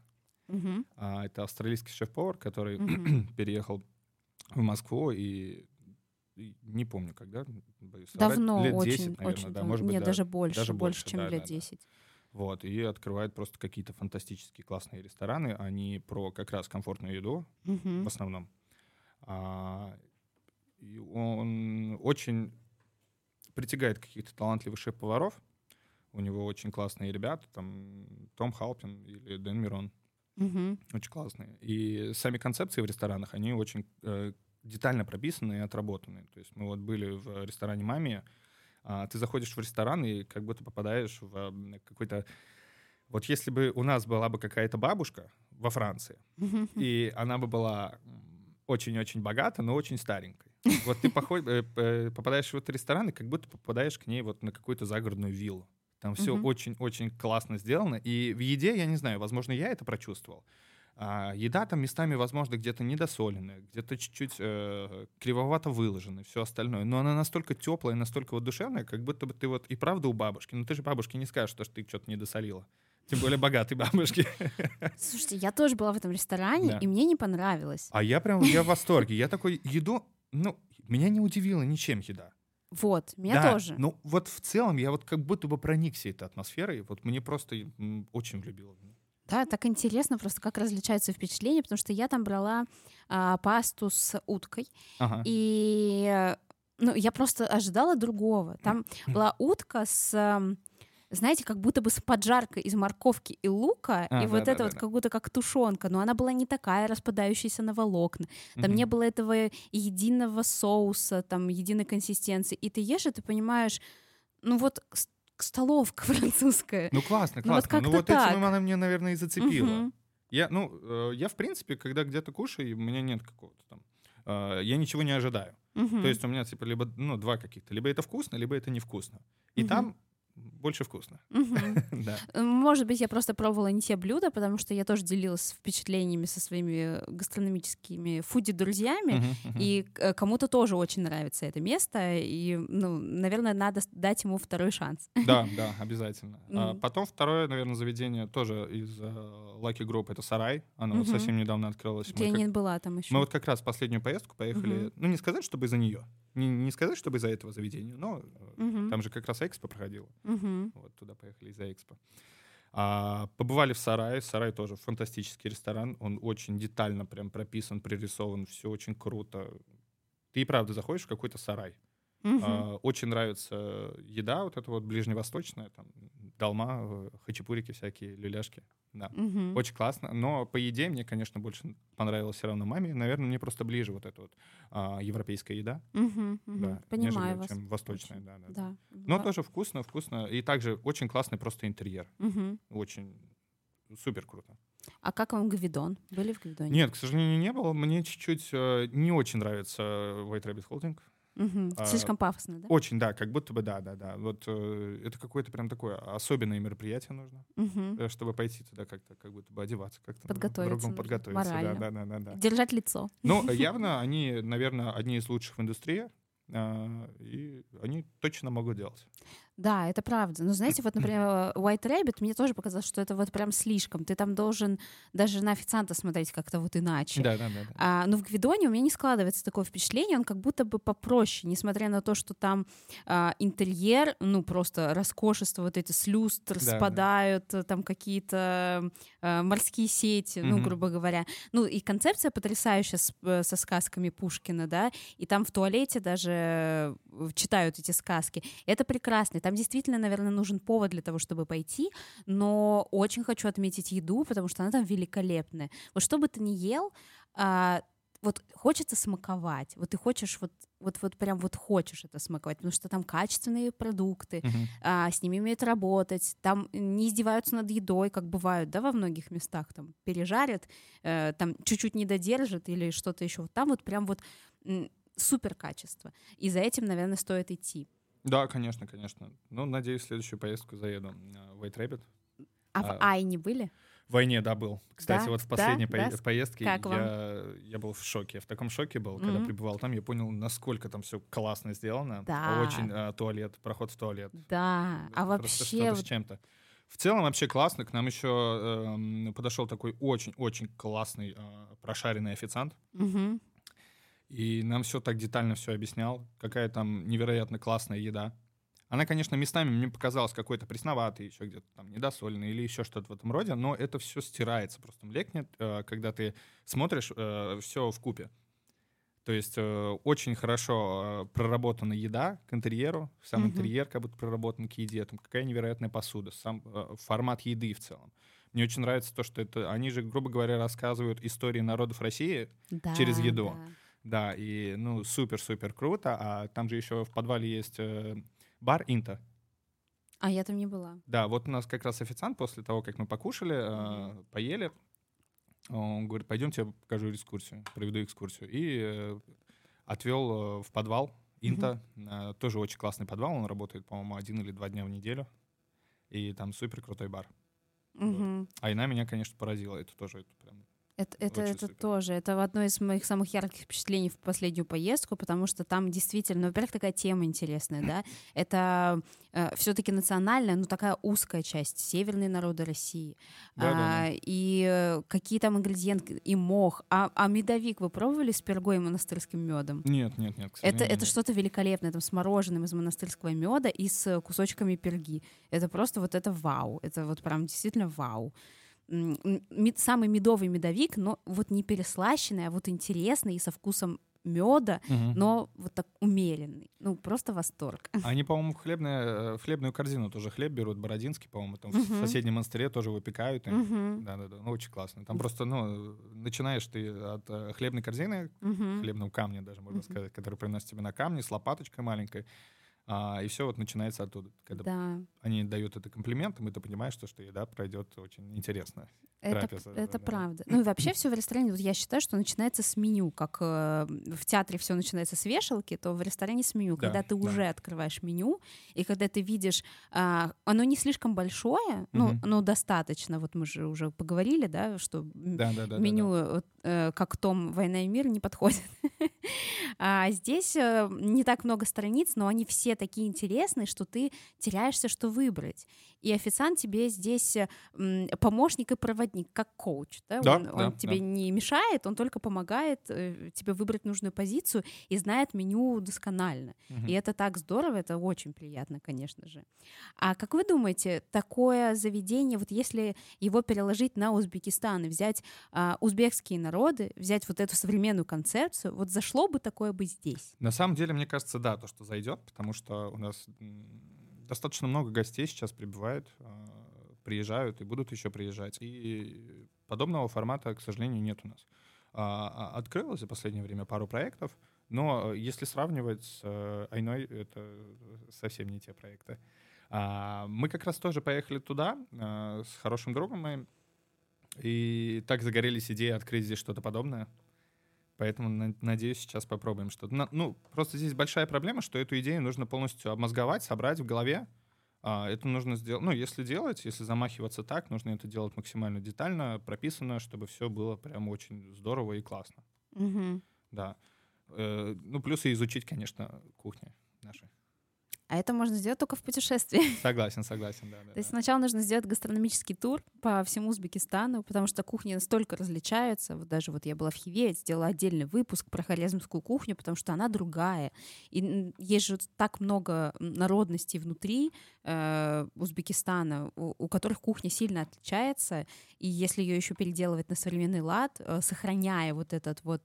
Мгм. А, Это австралийский шеф-повар, который Мгм. [CLEARS THROAT] переехал в Москву и не помню, когда. боюсь соврать, Давно, лет очень, 10, наверное, очень да, может быть, Нет, да. даже больше, даже больше, чем да, лет да, да. 10. Вот, и открывает просто какие-то фантастические классные рестораны. Они про как раз комфортную еду в Мгм. основном. А, и он очень притягает каких-то талантливых шеф-поваров. У него очень классные ребята, там Том Халпин или Дэн Мирон. Мгм. Очень классные. И сами концепции в ресторанах, они очень э, детально прописаны и отработаны. То есть мы вот были в ресторане «Мамия», а, ты заходишь в ресторан и как будто попадаешь в какой-то... Вот если бы у нас была бы какая-то бабушка во Франции, [LAUGHS] и она бы была очень-очень богата, но очень старенькой. Вот ты поход- э, п- попадаешь в этот ресторан, и как будто попадаешь к ней вот на какую-то загородную виллу. Там все очень-очень классно сделано. И в еде, я не знаю, возможно, я это прочувствовал. А, еда там местами, возможно, где-то недосоленная, где-то чуть-чуть э, кривовато выложена, все остальное. Но она настолько теплая, настолько вот душевная, как будто бы ты вот и правда у бабушки. Но ты же бабушке не скажешь, что ты что-то недосолила. Тем более богатой бабушки. Слушайте, я тоже была в этом ресторане, Да. и мне не понравилось. А я прям, я в восторге. Я такой, еду, ну, меня не удивила ничем еда. Вот, меня Да, тоже. Ну, вот в целом я вот как будто бы проникся этой атмосферой. Вот мне просто очень влюбило. в. Да, так интересно просто, как различаются впечатления, потому что я там брала а, пасту с уткой, Ага. и ну, я просто ожидала другого. Там была утка с, знаете, как будто бы с поджаркой из морковки и лука, А, и вот это вот да-да-да-да. как будто как тушенка, но она была не такая, распадающаяся на волокна. Там не Мгм. было этого единого соуса, там единой консистенции. И ты ешь, и ты понимаешь, ну вот столовка [LAUGHS] французская. Ну, классно, Ну, вот классно. Ну, как-то вот так. этим она мне, наверное, и зацепила. Мгм. Я, ну, э, я, в принципе, когда где-то кушаю, у меня нет какого-то там... э, я ничего не ожидаю. Мгм. То есть у меня, типа, либо, ну, два каких-то. Либо это вкусно, либо это невкусно. И Мгм. там больше вкусно. [LAUGHS] Да. Может быть, я просто пробовала не те блюда, потому что я тоже делилась впечатлениями со своими гастрономическими фуди-друзьями. И э, кому-то тоже очень нравится это место, и, ну, наверное, надо дать ему второй шанс. [LAUGHS] Да, да, обязательно. А потом второе, наверное, заведение тоже из э, Lucky Group, это Сарай. Оно вот совсем недавно открылось. Я как- не была там еще. Мы вот как раз последнюю поездку поехали, ну не сказать, чтобы из-за нее, не, не сказать, чтобы из-за этого заведения, но э, там же как раз экспо проходило. Вот туда поехали из-за экспо. А, побывали в Сарае. Сарай тоже фантастический ресторан. Он очень детально прям прописан, пририсован, все очень круто. Ты и правда заходишь в какой-то сарай. А, очень нравится еда вот эта вот ближневосточная, там долма, э, хачапурики всякие, люляшки. Да. Очень классно. Но по еде мне, конечно, больше понравилось все равно маме. Наверное, мне просто ближе вот эта вот а, европейская еда. Да, Понимаю нежели вас. чем восточная. Да, да, да. Да. Но Ва- тоже вкусно, вкусно. И также очень классный просто интерьер. Мгм. Очень супер круто. А как вам Гвидон? Были в Гвидоне? Нет, к сожалению, не было. Мне чуть-чуть э, не очень нравится White Rabbit Holding. Мгм. А, Слишком пафосно, да? Очень, да, как будто бы да, да, да. Вот э, это какое-то прям такое особенное мероприятие нужно, э, чтобы пойти туда как-то, как будто бы одеваться как-то. Подготовиться по-другому нужно, подготовиться, да, морально. да, да, да, да. Держать лицо. Ну, [LAUGHS] явно они, наверное, одни из лучших в индустрии, а, и они точно могут делать. Да, это правда. Но знаете, вот, например, White Rabbit, мне тоже показалось, что это вот прям слишком. Ты там должен даже на официанта смотреть как-то вот иначе. Да, да, да. да. А, но в Гвидоне у меня не складывается такое впечатление, он как будто бы попроще, несмотря на то, что там а, интерьер, ну просто роскошество, вот эти с люстр Да, да. спадают, э, там какие-то а, морские сети, ну, Мгм. грубо говоря. Ну и концепция потрясающая с- э, со сказками Пушкина, да, и там в туалете даже э, читают эти сказки. Это прекрасно. Там действительно, наверное, нужен повод для того, чтобы пойти, но очень хочу отметить еду, потому что она там великолепная. Вот что бы ты ни ел, а, вот хочется смаковать. Вот ты хочешь вот вот, вот прям вот хочешь это смаковать, потому что там качественные продукты, Мгм. а, с ними умеют работать, там не издеваются над едой, как бывают, да, во многих местах, там пережарят, э, там чуть-чуть не додержат или что-то еще. Вот там вот прям вот супер качество. И за этим, наверное, стоит идти. Да, конечно, конечно. Ну, надеюсь, в следующую поездку заеду а, в White Rabbit. А, в А, Айне были? В войне, да, был. Кстати, Да? вот в Да? последней Да? пое- поездке Как вам? я, я был в шоке. В таком шоке был, когда Мгм. пребывал там, я понял, насколько там все классно сделано. Да. Очень а, туалет, проход в туалет. Да. А Просто вообще что-то с чем-то. В целом вообще классно. К нам еще эм, подошел такой очень-очень классный а, прошаренный официант. Мгм. И нам все так детально все объяснял, какая там невероятно классная еда. Она, конечно, местами мне показалась какой-то пресноватой, еще где-то там недосоленной или еще что-то в этом роде, но это все стирается, просто млекнет, э, когда ты смотришь все в купе. То есть э, очень хорошо э, проработана еда к интерьеру, сам Мгм. интерьер как будто проработан к еде, там какая невероятная посуда, сам э, формат еды в целом. Мне очень нравится то, что это, они же, грубо говоря, рассказывают истории народов России, через Да, еду. да. Да, и ну супер-супер круто. А там же еще в подвале есть э, бар Инта. А я там не была. Да, вот у нас как раз официант после того, как мы покушали, э, поели, он говорит, пойдемте я покажу экскурсию, проведу экскурсию. И э, отвел в подвал Инта. Э, тоже очень классный подвал, он работает, по-моему, один или два дня в неделю. И там супер крутой бар. Мгм. А она меня, конечно, поразила. Это тоже это прям Это, это, Очень это супер. тоже. Это одно из моих самых ярких впечатлений в последнюю поездку, потому что там действительно, ну, во-первых, такая тема интересная, да. [COUGHS] Это все-таки национальная, ну, такая узкая часть, северные народы России. Да, да, да. А, И э, какие там ингредиенты, и мох. А, а медовик вы пробовали с пергой и монастырским медом? Нет, нет, нет. Это, сожалению, это нет. что-то великолепное, там с мороженым из монастырского меда и с кусочками перги. Это просто вот это вау. Это вот прям действительно вау. Мед- самый медовый медовик, но вот не переслащенный, а вот интересный и со вкусом меда, Мгм. но вот так умеренный. Ну, просто восторг. Они, по-моему, в, хлебное, в хлебную корзину тоже хлеб берут, бородинский, по-моему, там в Мгм. соседнем монастыре тоже выпекают. Мгм. Да-да-да, ну очень классно. Там просто, ну, начинаешь ты от э, хлебной корзины, Мгм. хлебного камня даже, можно Мгм. сказать, который приносит тебе на камне с лопаточкой маленькой. А, и все вот начинается оттуда. Когда Да, они дают это комплиментом, и ты понимаешь, что, что еда пройдет очень интересно. это, Трапеза, это да-да-да. правда. Ну и вообще все в ресторане, вот я считаю, что начинается с меню. Как э, в театре все начинается с вешалки, то в ресторане с меню. Да, когда ты да. уже открываешь меню, и когда ты видишь, а, оно не слишком большое, ну, Мгм. ну достаточно. Вот мы же уже поговорили, да, что м, Да-да-да. меню, вот, э, как том «Война и мир» не подходит. [LAUGHS] А здесь э, не так много страниц, но они все такие интересные, что ты теряешься, что выбрать. И официант тебе здесь э, помощник и проводник, как коуч. Да? Да, он да, он тебе да. не мешает, он только помогает э, тебе выбрать нужную позицию и знает меню досконально. Мгм. И это так здорово, это очень приятно, конечно же. А как вы думаете, такое заведение, вот если его переложить на Узбекистан и взять а, узбекские народы, взять вот эту современную концепцию, вот зашло бы такое бы здесь? На самом деле, мне кажется, да, то, что зайдет, потому что у нас достаточно много гостей сейчас прибывают, а, приезжают и будут еще приезжать. И подобного формата, к сожалению, нет у нас. А, а, Открылось за последнее время пару проектов, но э, если сравнивать с э, Айной, это совсем не те проекты. Мы как раз тоже поехали туда с хорошим другом моим, и так загорелись идеей открыть здесь что-то подобное. Поэтому, надеюсь, сейчас попробуем что-то. Ну, просто здесь большая проблема, что эту идею нужно полностью обмозговать, собрать в голове. А, это нужно сделать, ну, если делать, если замахиваться так, нужно это делать максимально детально, прописано, чтобы все было прям очень здорово и классно. Угу. Да. Э, ну, плюс и изучить, конечно, наши. А это можно сделать только в путешествии. [LAUGHS] Согласен, согласен, да. да То есть сначала нужно сделать гастрономический тур по всему Узбекистану, потому что кухни настолько различаются. Вот даже вот я была в Хиве, сделала отдельный выпуск про хорезмскую кухню, потому что она другая. И есть же так много народностей внутри э, Узбекистана, у, у которых кухня сильно отличается. И если ее еще переделывать на современный лад, э, сохраняя вот этот вот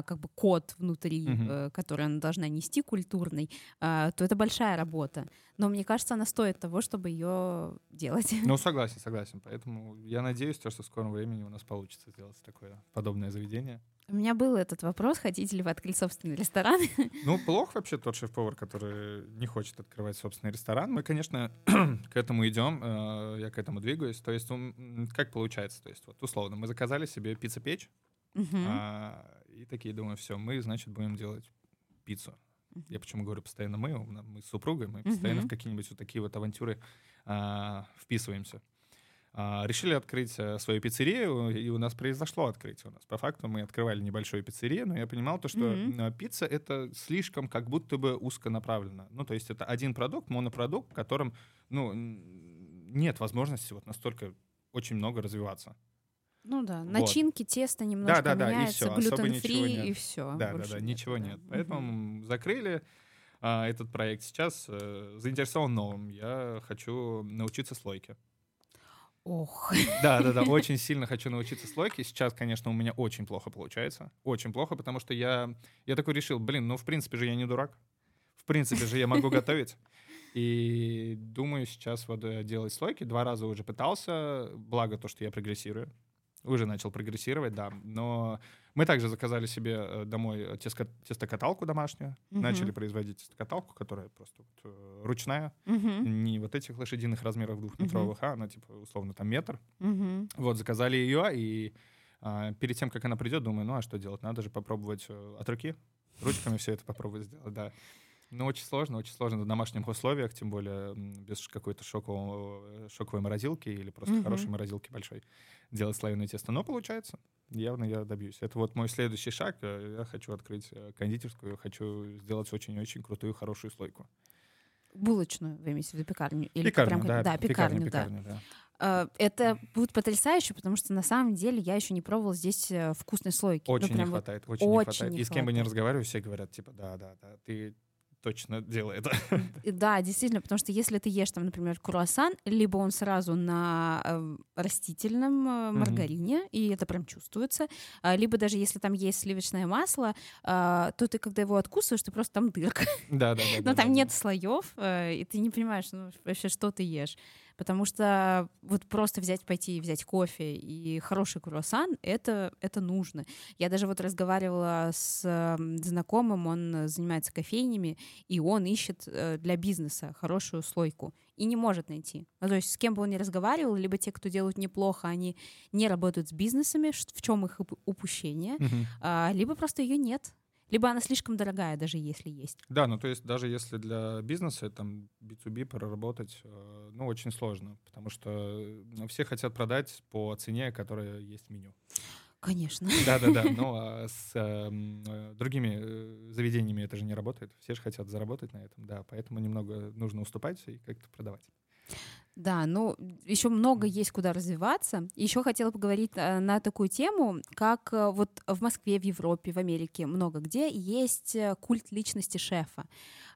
как бы код внутри, mm-hmm. который она должна нести культурный, а, то это большая работа. Но мне кажется, она стоит того, чтобы ее делать. [LAUGHS] Ну, согласен, согласен. Поэтому я надеюсь, что в скором времени у нас получится сделать такое подобное заведение. У меня был этот вопрос, хотите ли вы открыть собственный ресторан? [LAUGHS] Ну, плохо вообще тот шеф-повар, который не хочет открывать собственный ресторан. Мы, конечно, [CLEARS THROAT] к этому идем, э, я к этому двигаюсь. То есть, как получается? То есть, вот условно, мы заказали себе пицца-печь, uh-huh. И такие думаю, все, мы, значит, будем делать пиццу. Uh-huh. Я почему говорю постоянно мы, мы с супругой, мы uh-huh. постоянно в какие-нибудь вот такие вот авантюры а, вписываемся. А, решили открыть а, свою пиццерию, и у нас произошло открытие. У нас по факту мы открывали небольшую пиццерию, но я понимал то, что mm-hmm. пицца это слишком как будто бы узконаправленно. Ну, то есть это один продукт, монопродукт, в котором, ну, нет возможности вот настолько очень много развиваться. Ну да, начинки, вот. тесто немножко да, да, меняется, да, глютен-фри и все. Да, да, да, ничего нет. Поэтому угу. закрыли а, этот проект. Сейчас а, заинтересован новым. Я хочу научиться слойке. Ох. Да, да, да, [LAUGHS] очень сильно хочу научиться слойке. Сейчас, конечно, у меня очень плохо получается. Очень плохо, потому что я, я такой решил, блин, ну, в принципе же я не дурак. В принципе же я могу [LAUGHS] готовить. И думаю сейчас вот э, делать слойки. Два раза уже пытался, благо то, что я прогрессирую. Уже начал прогрессировать, да. Но мы также заказали себе э, домой тесто, тестокаталку домашнюю. Uh-huh. Начали производить тестокаталку, которая просто вот, э, ручная. Uh-huh. Не вот этих лошадиных размеров двухметровых, uh-huh. а она типа условно там метр. Uh-huh. Вот, заказали ее, и а, перед тем, как она придет, думаю, ну а что делать? Надо же попробовать э, от руки, ручками все это попробовать сделать, да. Ну, очень сложно, очень сложно в домашних условиях, тем более без какой-то шокового, шоковой морозилки или просто mm-hmm. хорошей морозилки большой делать слоеное тесто. Но получается, явно я добьюсь. Это вот мой следующий шаг. Э, я хочу открыть э, кондитерскую, хочу сделать очень-очень крутую, хорошую слойку. Булочную, вы имеете в виду пекарню? Или пекарню, прям, да, да, пекарню, пекарню, да. да. Это будет потрясающе, потому что на самом деле я еще не пробовала здесь э, вкусной слойки. Ну, очень ну, не хватает, очень, очень не хватает. Не и с кем бы не разговариваю, все говорят, типа, да, да, да, ты точно делает. Да, действительно, потому что если ты ешь там, например, круассан, либо он сразу на э, растительном э, маргарине, mm-hmm. и это прям чувствуется, э, либо даже если там есть сливочное масло, э, то ты, когда его откусываешь, ты просто там дырка. Да, да, да. [LAUGHS] Но там нет слоев, э, и ты не понимаешь, ну, вообще, что ты ешь. Потому что вот просто взять, пойти и взять кофе и хороший круассан, это, это нужно. Я даже вот разговаривала с знакомым, он занимается кофейнями, и он ищет э, для бизнеса хорошую слойку и не может найти. Ну, то есть с кем бы он ни разговаривал, либо те, кто делают неплохо, они не работают с бизнесами, в чем их упущение, uh-huh. либо просто ее нет либо она слишком дорогая, даже если есть. Да, ну то есть даже если для бизнеса там B2B проработать, э, ну очень сложно, потому что ну, все хотят продать по цене, которая есть в меню. Конечно. Да, да, да. Ну а с эм, э, другими э, заведениями это же не работает. Все же хотят заработать на этом, да. Поэтому немного нужно уступать и как-то продавать. Да, ну еще много есть куда развиваться. Еще хотела поговорить э, на такую тему, как э, вот в Москве, в Европе, в Америке много где есть э, культ личности шефа.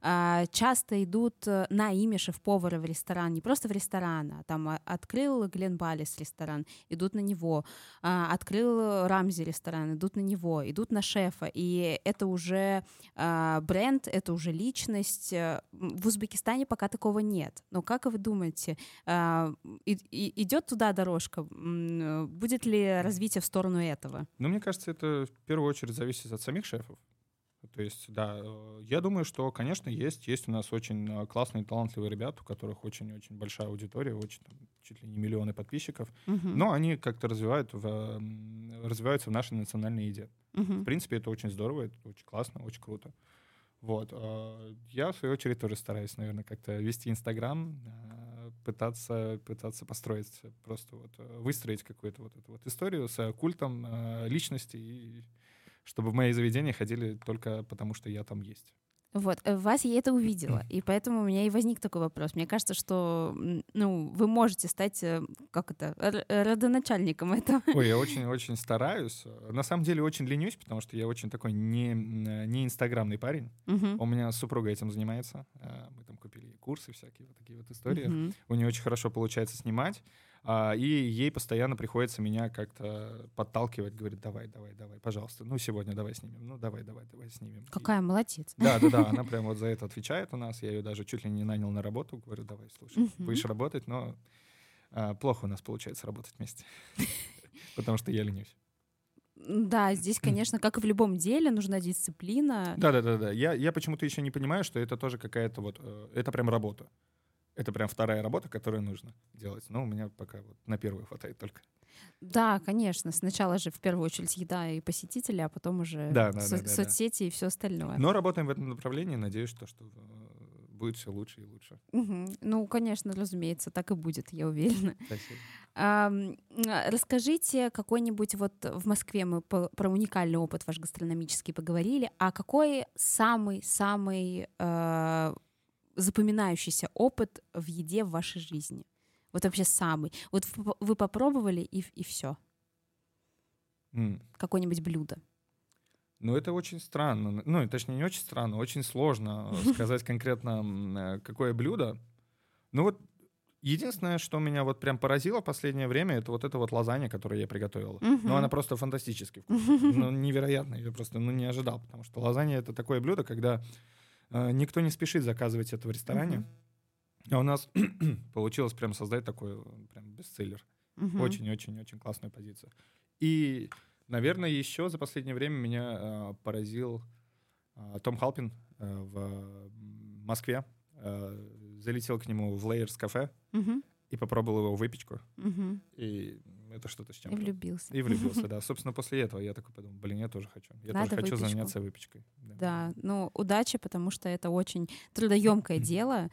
А, часто идут э, на имя шеф-повара в ресторан, не просто в ресторан, а там а, открыл Глен Баллис ресторан, идут на него, а, открыл Рамзи ресторан, идут на него, идут на шефа, и это уже бренд, это уже личность. Э, в Узбекистане пока такого нет. Но как вы думаете, идет туда дорожка? Будет ли развитие в сторону этого? Ну, мне кажется, это в первую очередь зависит от самих шефов. То есть, да, э, я думаю, что, конечно, есть. Есть у нас очень э, классные, талантливые ребята, у которых очень-очень большая аудитория, очень, там, чуть ли не миллионы подписчиков. Uh-huh. Но они как-то развивают в, развиваются в нашей национальной еде. Мгм. В принципе, это очень здорово, это очень классно, очень круто. Вот. а, Я, в свою очередь, тоже стараюсь, наверное, как-то вести Инстаграм, пытаться, пытаться построить, просто вот выстроить какую-то вот эту вот историю с культом личности, и чтобы в мои заведения ходили только потому, что я там есть. Вот, э, в вас я это увидела, и поэтому у меня и возник такой вопрос. Мне кажется, что, ну, вы можете стать, э, как это, э, родоначальником этого. Ой, я [LAUGHS] очень-очень стараюсь. На самом деле очень ленюсь, потому что я очень такой не, не инстаграмный парень. Мгм. У меня супруга этим занимается. Мы там купили курсы всякие, вот такие вот истории. Мгм. У нее очень хорошо получается снимать. А, И ей постоянно приходится меня как-то подталкивать, говорит, давай, давай, давай, пожалуйста, ну сегодня давай снимем, ну давай, давай, давай снимем. И- Какая молодец. Да, да, да, [LAUGHS] она прям вот за это отвечает у нас. Я ее даже чуть ли не нанял на работу. Говорю, давай, слушай, будешь работать, но а, плохо у нас получается работать вместе. [LAUGHS] Потому что я ленюсь. Да, здесь, конечно, как и в любом деле, нужна дисциплина. Да, да, да, да. Я, я почему-то еще не понимаю, что это тоже какая-то вот. э, Это прям работа. Это прям вторая работа, которую нужно делать. Но у меня пока вот на первую хватает только. Да, конечно. Сначала же в первую очередь еда и посетители, а потом уже Да, да, со- да, да, да. соцсети и все остальное. Но работаем в этом направлении. Надеюсь, что, что э, будет все лучше и лучше. Мгм. Ну, конечно, разумеется, так и будет, я уверена. Спасибо. А, Расскажите какой-нибудь вот в Москве мы по- про уникальный опыт ваш гастрономический поговорили, а какой самый-самый э, запоминающийся опыт в еде в вашей жизни? Вот вообще самый. Вот вы попробовали и, и все. М. Какое-нибудь блюдо. Ну, это очень странно. Ну, точнее, не очень странно, очень сложно э, [LAUGHS] сказать конкретно, э, какое блюдо. Ну, вот единственное, что меня вот прям поразило в последнее время, это вот эта вот лазанья, которую я приготовила. Мгм. Ну, она просто фантастически [LAUGHS] вкусная. Ну, невероятно. Я просто ну, не ожидал, потому что лазанья — это такое блюдо, когда никто не спешит заказывать это в ресторане. А у нас [CLEARS THROAT] получилось прям создать такой э, прям бестселлер. Очень-очень-очень классная позиция. И, наверное, еще за последнее время меня э, поразил э, Том Халпин э, в Москве. Э, залетел к нему в Layers кафе и попробовал его выпечку. И это что-то с И чем-то. влюбился. И влюбился, [LAUGHS] да. Собственно, после этого я такой подумал, блин, я тоже хочу. Я Надо тоже хочу выпечку. заняться выпечкой. Да, ну, удачи, потому что это очень трудоемкое дело.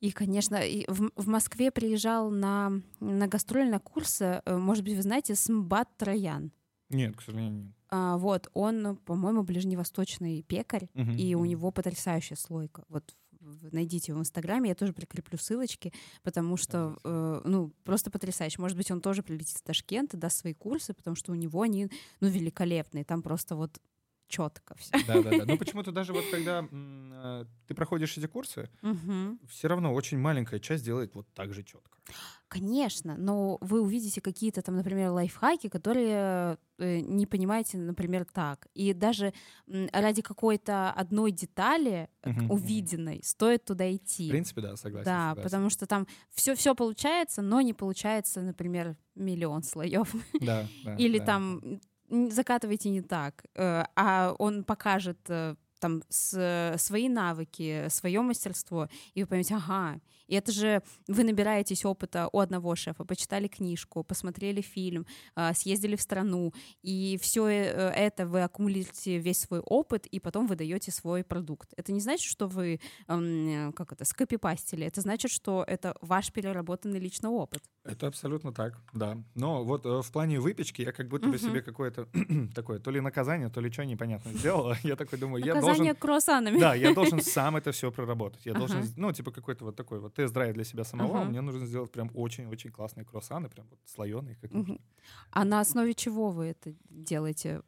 И, конечно, и в, в Москве приезжал на, на гастроль, на курсы, э, может быть, вы знаете, Смбат Троян. Нет, к сожалению, нет. А, вот, он, по-моему, ближневосточный пекарь, Мгм, и у мгм. него потрясающая слойка. Вот найдите его в Инстаграме, я тоже прикреплю ссылочки, потому что, э, ну, просто потрясающе. Может быть, он тоже прилетит в Ташкент и даст свои курсы, потому что у него они, ну, великолепные. Там просто вот четко все. Да, да, да. Ну, почему-то даже вот когда м, э, ты проходишь эти курсы, все равно очень маленькая часть делает вот так же четко. Конечно, но вы увидите какие-то там, например, лайфхаки, которые э, не понимаете, например, так. И даже м, ради какой-то одной детали увиденной стоит туда идти. В принципе, да, согласен. да, согласен. потому что там все все получается, но не получается, например, миллион слоев. Да, да, Или да. там закатывайте не так, э, а он покажет э, там с- свои навыки, свое мастерство, и вы поймете, ага, и это же вы набираетесь опыта у одного шефа, почитали книжку, посмотрели фильм, а, съездили в страну, и все это вы аккумулируете весь свой опыт, и потом вы даете свой продукт. Это не значит, что вы эм, как это скопипастили, это значит, что это ваш переработанный личный опыт. Это абсолютно так, да. Но вот э, в плане выпечки я как будто бы себе какое-то [CLEARS THROAT] такое, то ли наказание, то ли что непонятно сделала. [LAUGHS] Я такой думаю, я должен... Наказание круассанами. Да, я должен [LAUGHS] сам это все проработать. Я должен, ну, типа какой-то вот такой вот тест-драйв для себя самого. Ага. Мне нужно сделать прям очень-очень классные круассаны, прям вот слоеные. Как. А на основе чего вы это делаете?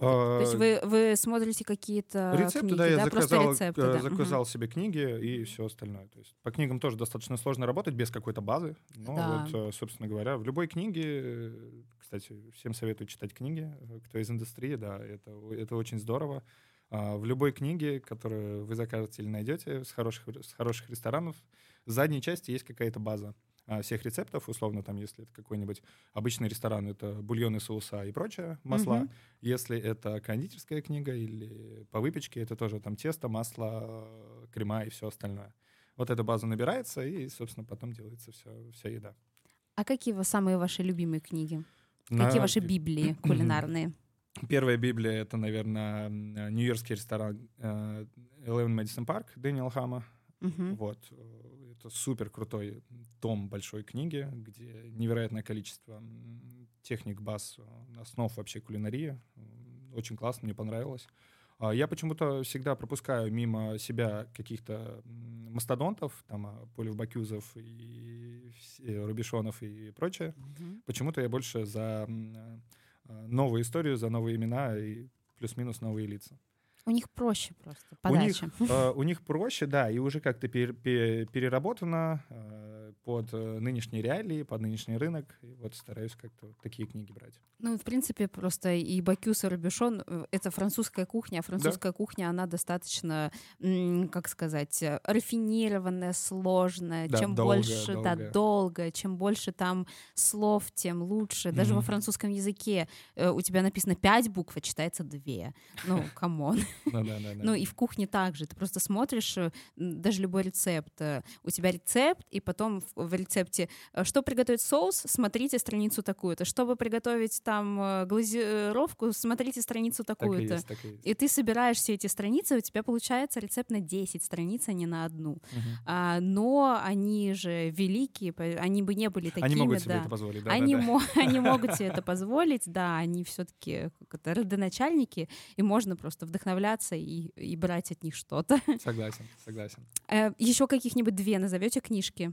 А, То есть вы, вы смотрите какие-то Рецепты, книги, да, я просто заказал, рецепты, э, да. заказал себе книги и все остальное. То есть по книгам тоже достаточно сложно работать без какой-то базы. Но Да. вот, э, собственно говоря, в любой книге, кстати, всем советую читать книги, э, кто из индустрии, да, это, это очень здорово. А, В любой книге, которую вы закажете или найдете с хороших, с хороших ресторанов, в задней части есть какая-то база всех рецептов, условно, там, если это какой-нибудь обычный ресторан, это бульоны, соуса и прочее, масла. Мгм. Если это кондитерская книга или по выпечке, это тоже там тесто, масло, крема и все остальное. Вот эта база набирается, и, собственно, потом делается вся, вся еда. А какие самые ваши любимые книги? На- Какие ваши библии [CLEARS THROAT] кулинарные? Первая Библия — это, наверное, нью-йоркский ресторан э, Eleven Madison Park Дэниел Хама. Мгм. Вот. Э, Это супер крутой том большой книги, где невероятное количество техник, баз, э, основ вообще кулинарии. Очень классно, мне понравилось. А Я почему-то всегда пропускаю мимо себя каких-то мастодонтов, там, а, Полев Бакюзов и все- Рубишонов и прочее. Мгм. Почему-то я больше за э, новую историю, за новые имена и плюс-минус новые лица. У них проще просто У них, подача. э, [LAUGHS] у них проще, да, и уже как-то пер- пе- переработано э, под э, нынешние реалии, под нынешний рынок. И вот стараюсь как-то вот такие книги брать. Ну, в принципе, просто и Бокюз, и Робюшон э, — это французская кухня. А французская кухня, она достаточно, м, как сказать, э, рафинированная, сложная. Да, чем долгая, больше, да, долгая. долго, чем больше там слов, тем лучше. Даже во Мгм. французском языке э, у тебя написано пять букв, а читается две. Ну, come on. Ну и в кухне также. Ты просто смотришь э, даже любой рецепт. э, У тебя рецепт, и потом в, рецепте, э, что приготовить соус, смотрите страницу такую-то. Чтобы приготовить там глазировку, смотрите страницу такую-то. и ты собираешь все эти страницы, у тебя получается рецепт на 10 страниц, а не на одну. А, но они же великие, они бы не были такими, [LAUGHS] Они могут [LAUGHS] себе это позволить, да, они могут себе это позволить, да, они все-таки родоначальники, и можно просто вдохновляться и, и брать от них что-то. [LAUGHS] Согласен, согласен. Еще каких-нибудь две назовете книжки?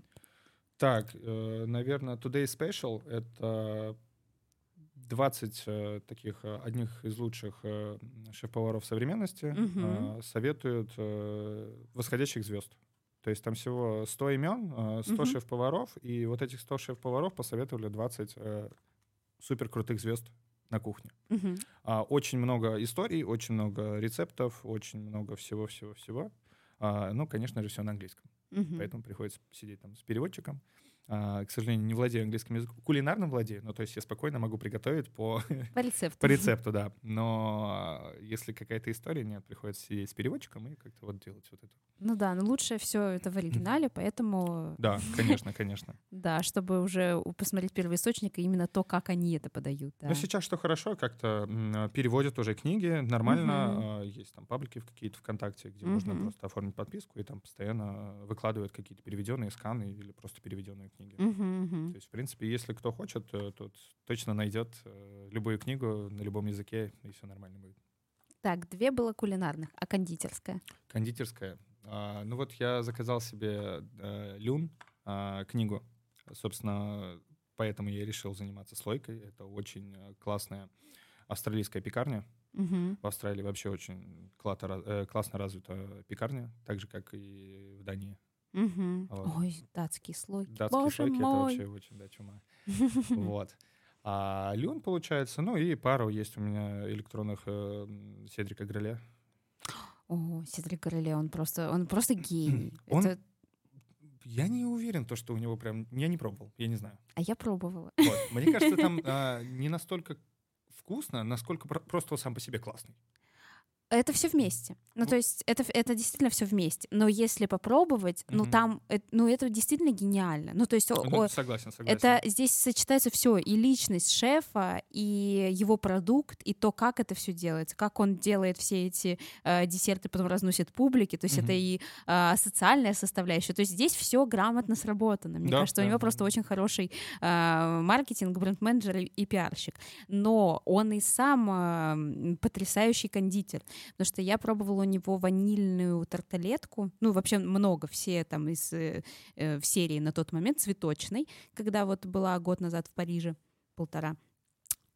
Так, наверное, Today Special — это 20 э, таких э, одних из лучших э, шеф-поваров современности э, советуют э, восходящих звезд. То есть там всего 100 имен, э, 100 Мгм. шеф-поваров, и вот этих 100 шеф-поваров посоветовали 20 э, супер крутых звезд на кухне. Мгм. А, Очень много историй, очень много рецептов, очень много всего-всего-всего. А, Ну, конечно же, все на английском. Мгм. Поэтому приходится сидеть там с переводчиком. А, К сожалению, не владею английским языком. Кулинарным владею, ну, то есть я спокойно могу приготовить по, [LAUGHS] По рецепту. по рецепту, да. Но а, если какая-то история, нет, приходится сидеть с переводчиком и как-то вот делать вот это. Ну да, но лучше все это в оригинале, поэтому Да, конечно, конечно. [LAUGHS] да, чтобы уже посмотреть первоисточник и именно то, как они это подают. Да. Но сейчас что хорошо, как-то м, переводят уже книги нормально. А, Есть там паблики в какие-то ВКонтакте, где можно просто оформить подписку, и там постоянно выкладывают какие-то переведенные сканы или просто переведенные книги. Мгм, мгм. То есть, в принципе, если кто хочет, э, тот точно найдет э, любую книгу на любом языке, и все нормально будет. Так, две было кулинарных, а кондитерская. Кондитерская. А, ну вот я заказал себе э, Люн а, книгу. Собственно, поэтому я решил заниматься слойкой. Это очень э, классная австралийская пекарня. Мгм. В Австралии вообще очень э, классно развита пекарня, так же, как и в Дании. Мгм. Вот. Ой, датские слойки. Датские Боже слойки — это мой. вообще очень, да, чума. Вот. А Люн, получается, ну и пару есть у меня электронных э, Седрика Греле. О, Седрик Гореле, он просто, он просто гений. [CLEARS THROAT] Он- Это- Я не уверен, то, что у него прям... Я не пробовал, я не знаю. А я пробовала. Вот. Мне кажется, там [LAUGHS] а, не настолько вкусно, насколько про- просто сам по себе классный. Это все вместе. Ну, то есть это, это действительно все вместе. Но если попробовать, ну, Мгм. там, э, ну, это действительно гениально. Ну, то есть Ну, о- согласен, согласен. это здесь сочетается все и личность шефа, и его продукт, и то, как это все делается, как он делает все эти э, десерты, потом разносит публике. То есть это Мгм. и э, социальная составляющая. То есть здесь все грамотно сработано. Мне Да, кажется, у да, него да, просто очень хороший э, маркетинг, бренд-менеджер и, и пиарщик. Но он и сам э, потрясающий кондитер. Потому что я пробовала у него ванильную тарталетку. Ну, вообще много, все там из э, э, в серии на тот момент цветочной, когда вот была год назад в Париже, полтора.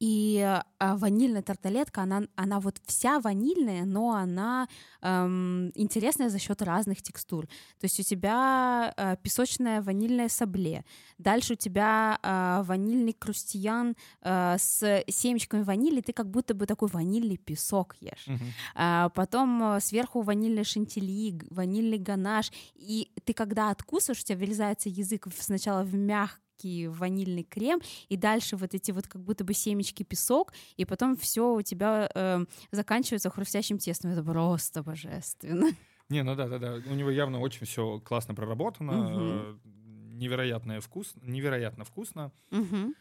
И э, а ванильная тарталетка, она, она вот вся ванильная, но она эм, интересная за счет разных текстур. То есть у тебя э, песочное ванильное сабле, дальше у тебя э, ванильный крустиян э, с семечками ванили, ты как будто бы такой ванильный песок ешь. Мгм. А потом э, сверху ванильный шантили, ванильный ганаш. И ты когда откусываешь, у тебя вырезается язык сначала в мягкий ванильный крем, и дальше вот эти вот как будто бы семечки песок, и потом все у тебя э, заканчивается хрустящим тестом. Это просто божественно. Не, ну да, да, да. У него явно очень все классно проработано. Мгм. э, Невероятное вкус, невероятно вкусно. Мгм.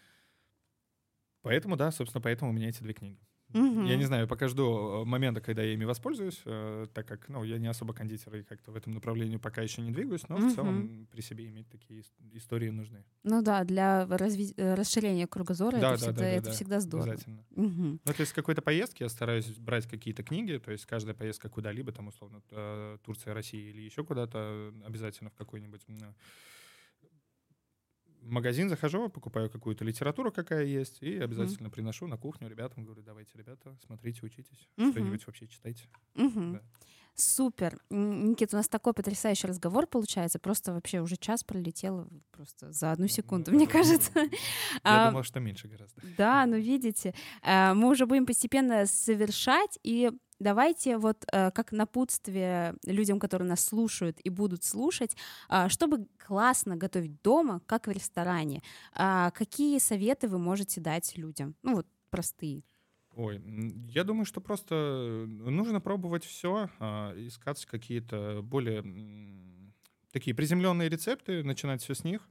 Поэтому, да, собственно, поэтому у меня эти две книги. Угу. Я не знаю, пока жду момента, когда я ими воспользуюсь, так как, ну, я не особо кондитер и как-то в этом направлении пока еще не двигаюсь, но угу. в целом при себе иметь такие истории нужны. Ну да, для разви- расширения кругозора да, это, да, всегда, да, это да, всегда здорово. Обязательно. Угу. Ну, то есть какой-то поездки я стараюсь брать какие-то книги, то есть каждая поездка куда-либо, там, условно, Турция, Россия или еще куда-то, обязательно в какой-нибудь магазин захожу, покупаю какую-то литературу, какая есть, и обязательно mm приношу на кухню ребятам, говорю, давайте, ребята, смотрите, учитесь, mm-hmm. что-нибудь вообще читайте. Mm-hmm. Да. Супер. Никита, у нас такой потрясающий разговор получается. Просто вообще уже час пролетел просто за одну секунду, ну, мне кажется. [LAUGHS] Я а, думал, что меньше гораздо. Да, ну видите, а, мы уже будем постепенно совершать, и давайте вот э, как напутствие людям, которые нас слушают и будут слушать, а, чтобы классно готовить дома, как в ресторане, а, какие советы вы можете дать людям? Ну вот простые. Ой, я думаю, что просто нужно пробовать все, а, искать какие-то более такие приземленные рецепты, начинать все с них.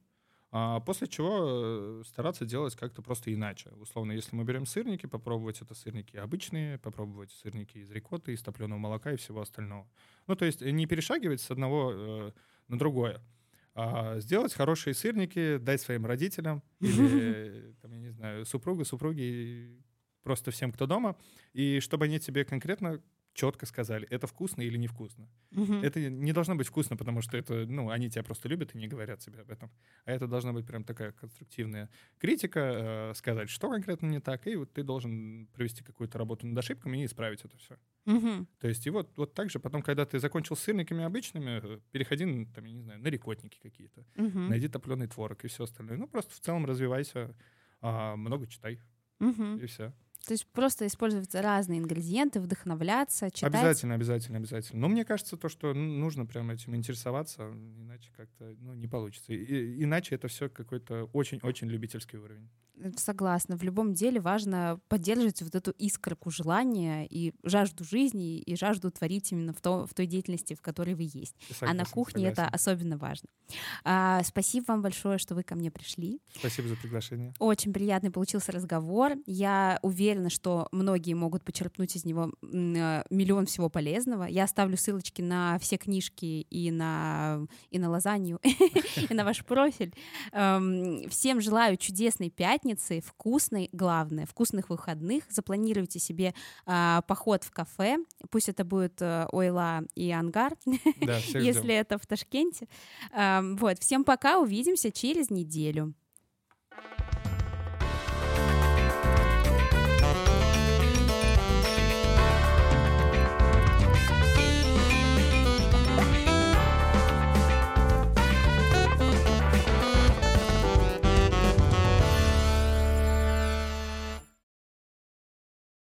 А после чего э, стараться делать как-то просто иначе. Условно, если мы берем сырники, попробовать это сырники обычные, попробовать сырники из рикотты, из топленого молока и всего остального. Ну, то есть не перешагивать с одного э, на другое. А сделать хорошие сырники, дать своим родителям [LAUGHS] или, там, я не знаю, супругу, супруги, просто всем, кто дома, и чтобы они тебе конкретно четко сказали, это вкусно или невкусно. Угу. Это не должно быть вкусно, потому что это, ну, они тебя просто любят и не говорят тебе об этом. А это должна быть прям такая конструктивная критика, э, сказать, что конкретно не так, и вот ты должен провести какую-то работу над ошибками и исправить это все. Угу. То есть и вот, вот так же потом, когда ты закончил с сырниками обычными, э, переходи, там, я не знаю, на рекотники какие-то, угу. найди топленый творог и все остальное. Ну, просто в целом развивайся, а, много читай, угу. и все. То есть просто использовать разные ингредиенты, вдохновляться, читать. Обязательно, обязательно, обязательно. Но мне кажется, то, что нужно прям этим интересоваться, иначе как-то ну, не получится. И, иначе это все какой-то очень-очень любительский уровень. Согласна. В любом деле важно поддерживать вот эту искорку желания и жажду жизни, и жажду творить именно в, то, в той деятельности, в которой вы есть. Согласен, а на кухне согласен. это особенно важно. А, спасибо вам большое, что вы ко мне пришли. Спасибо за приглашение. Очень приятный получился разговор. Я уверена, что многие могут почерпнуть из него э, миллион всего полезного. Я оставлю ссылочки на все книжки и на, и на лазанью, [LAUGHS] и на ваш профиль. Эм, всем желаю чудесной пятницы вкусной, главное, вкусных выходных. Запланируйте себе а, поход в кафе. Пусть это будет а, Ойла и Ангар, если это в Ташкенте. А, вот, всем пока, увидимся через неделю.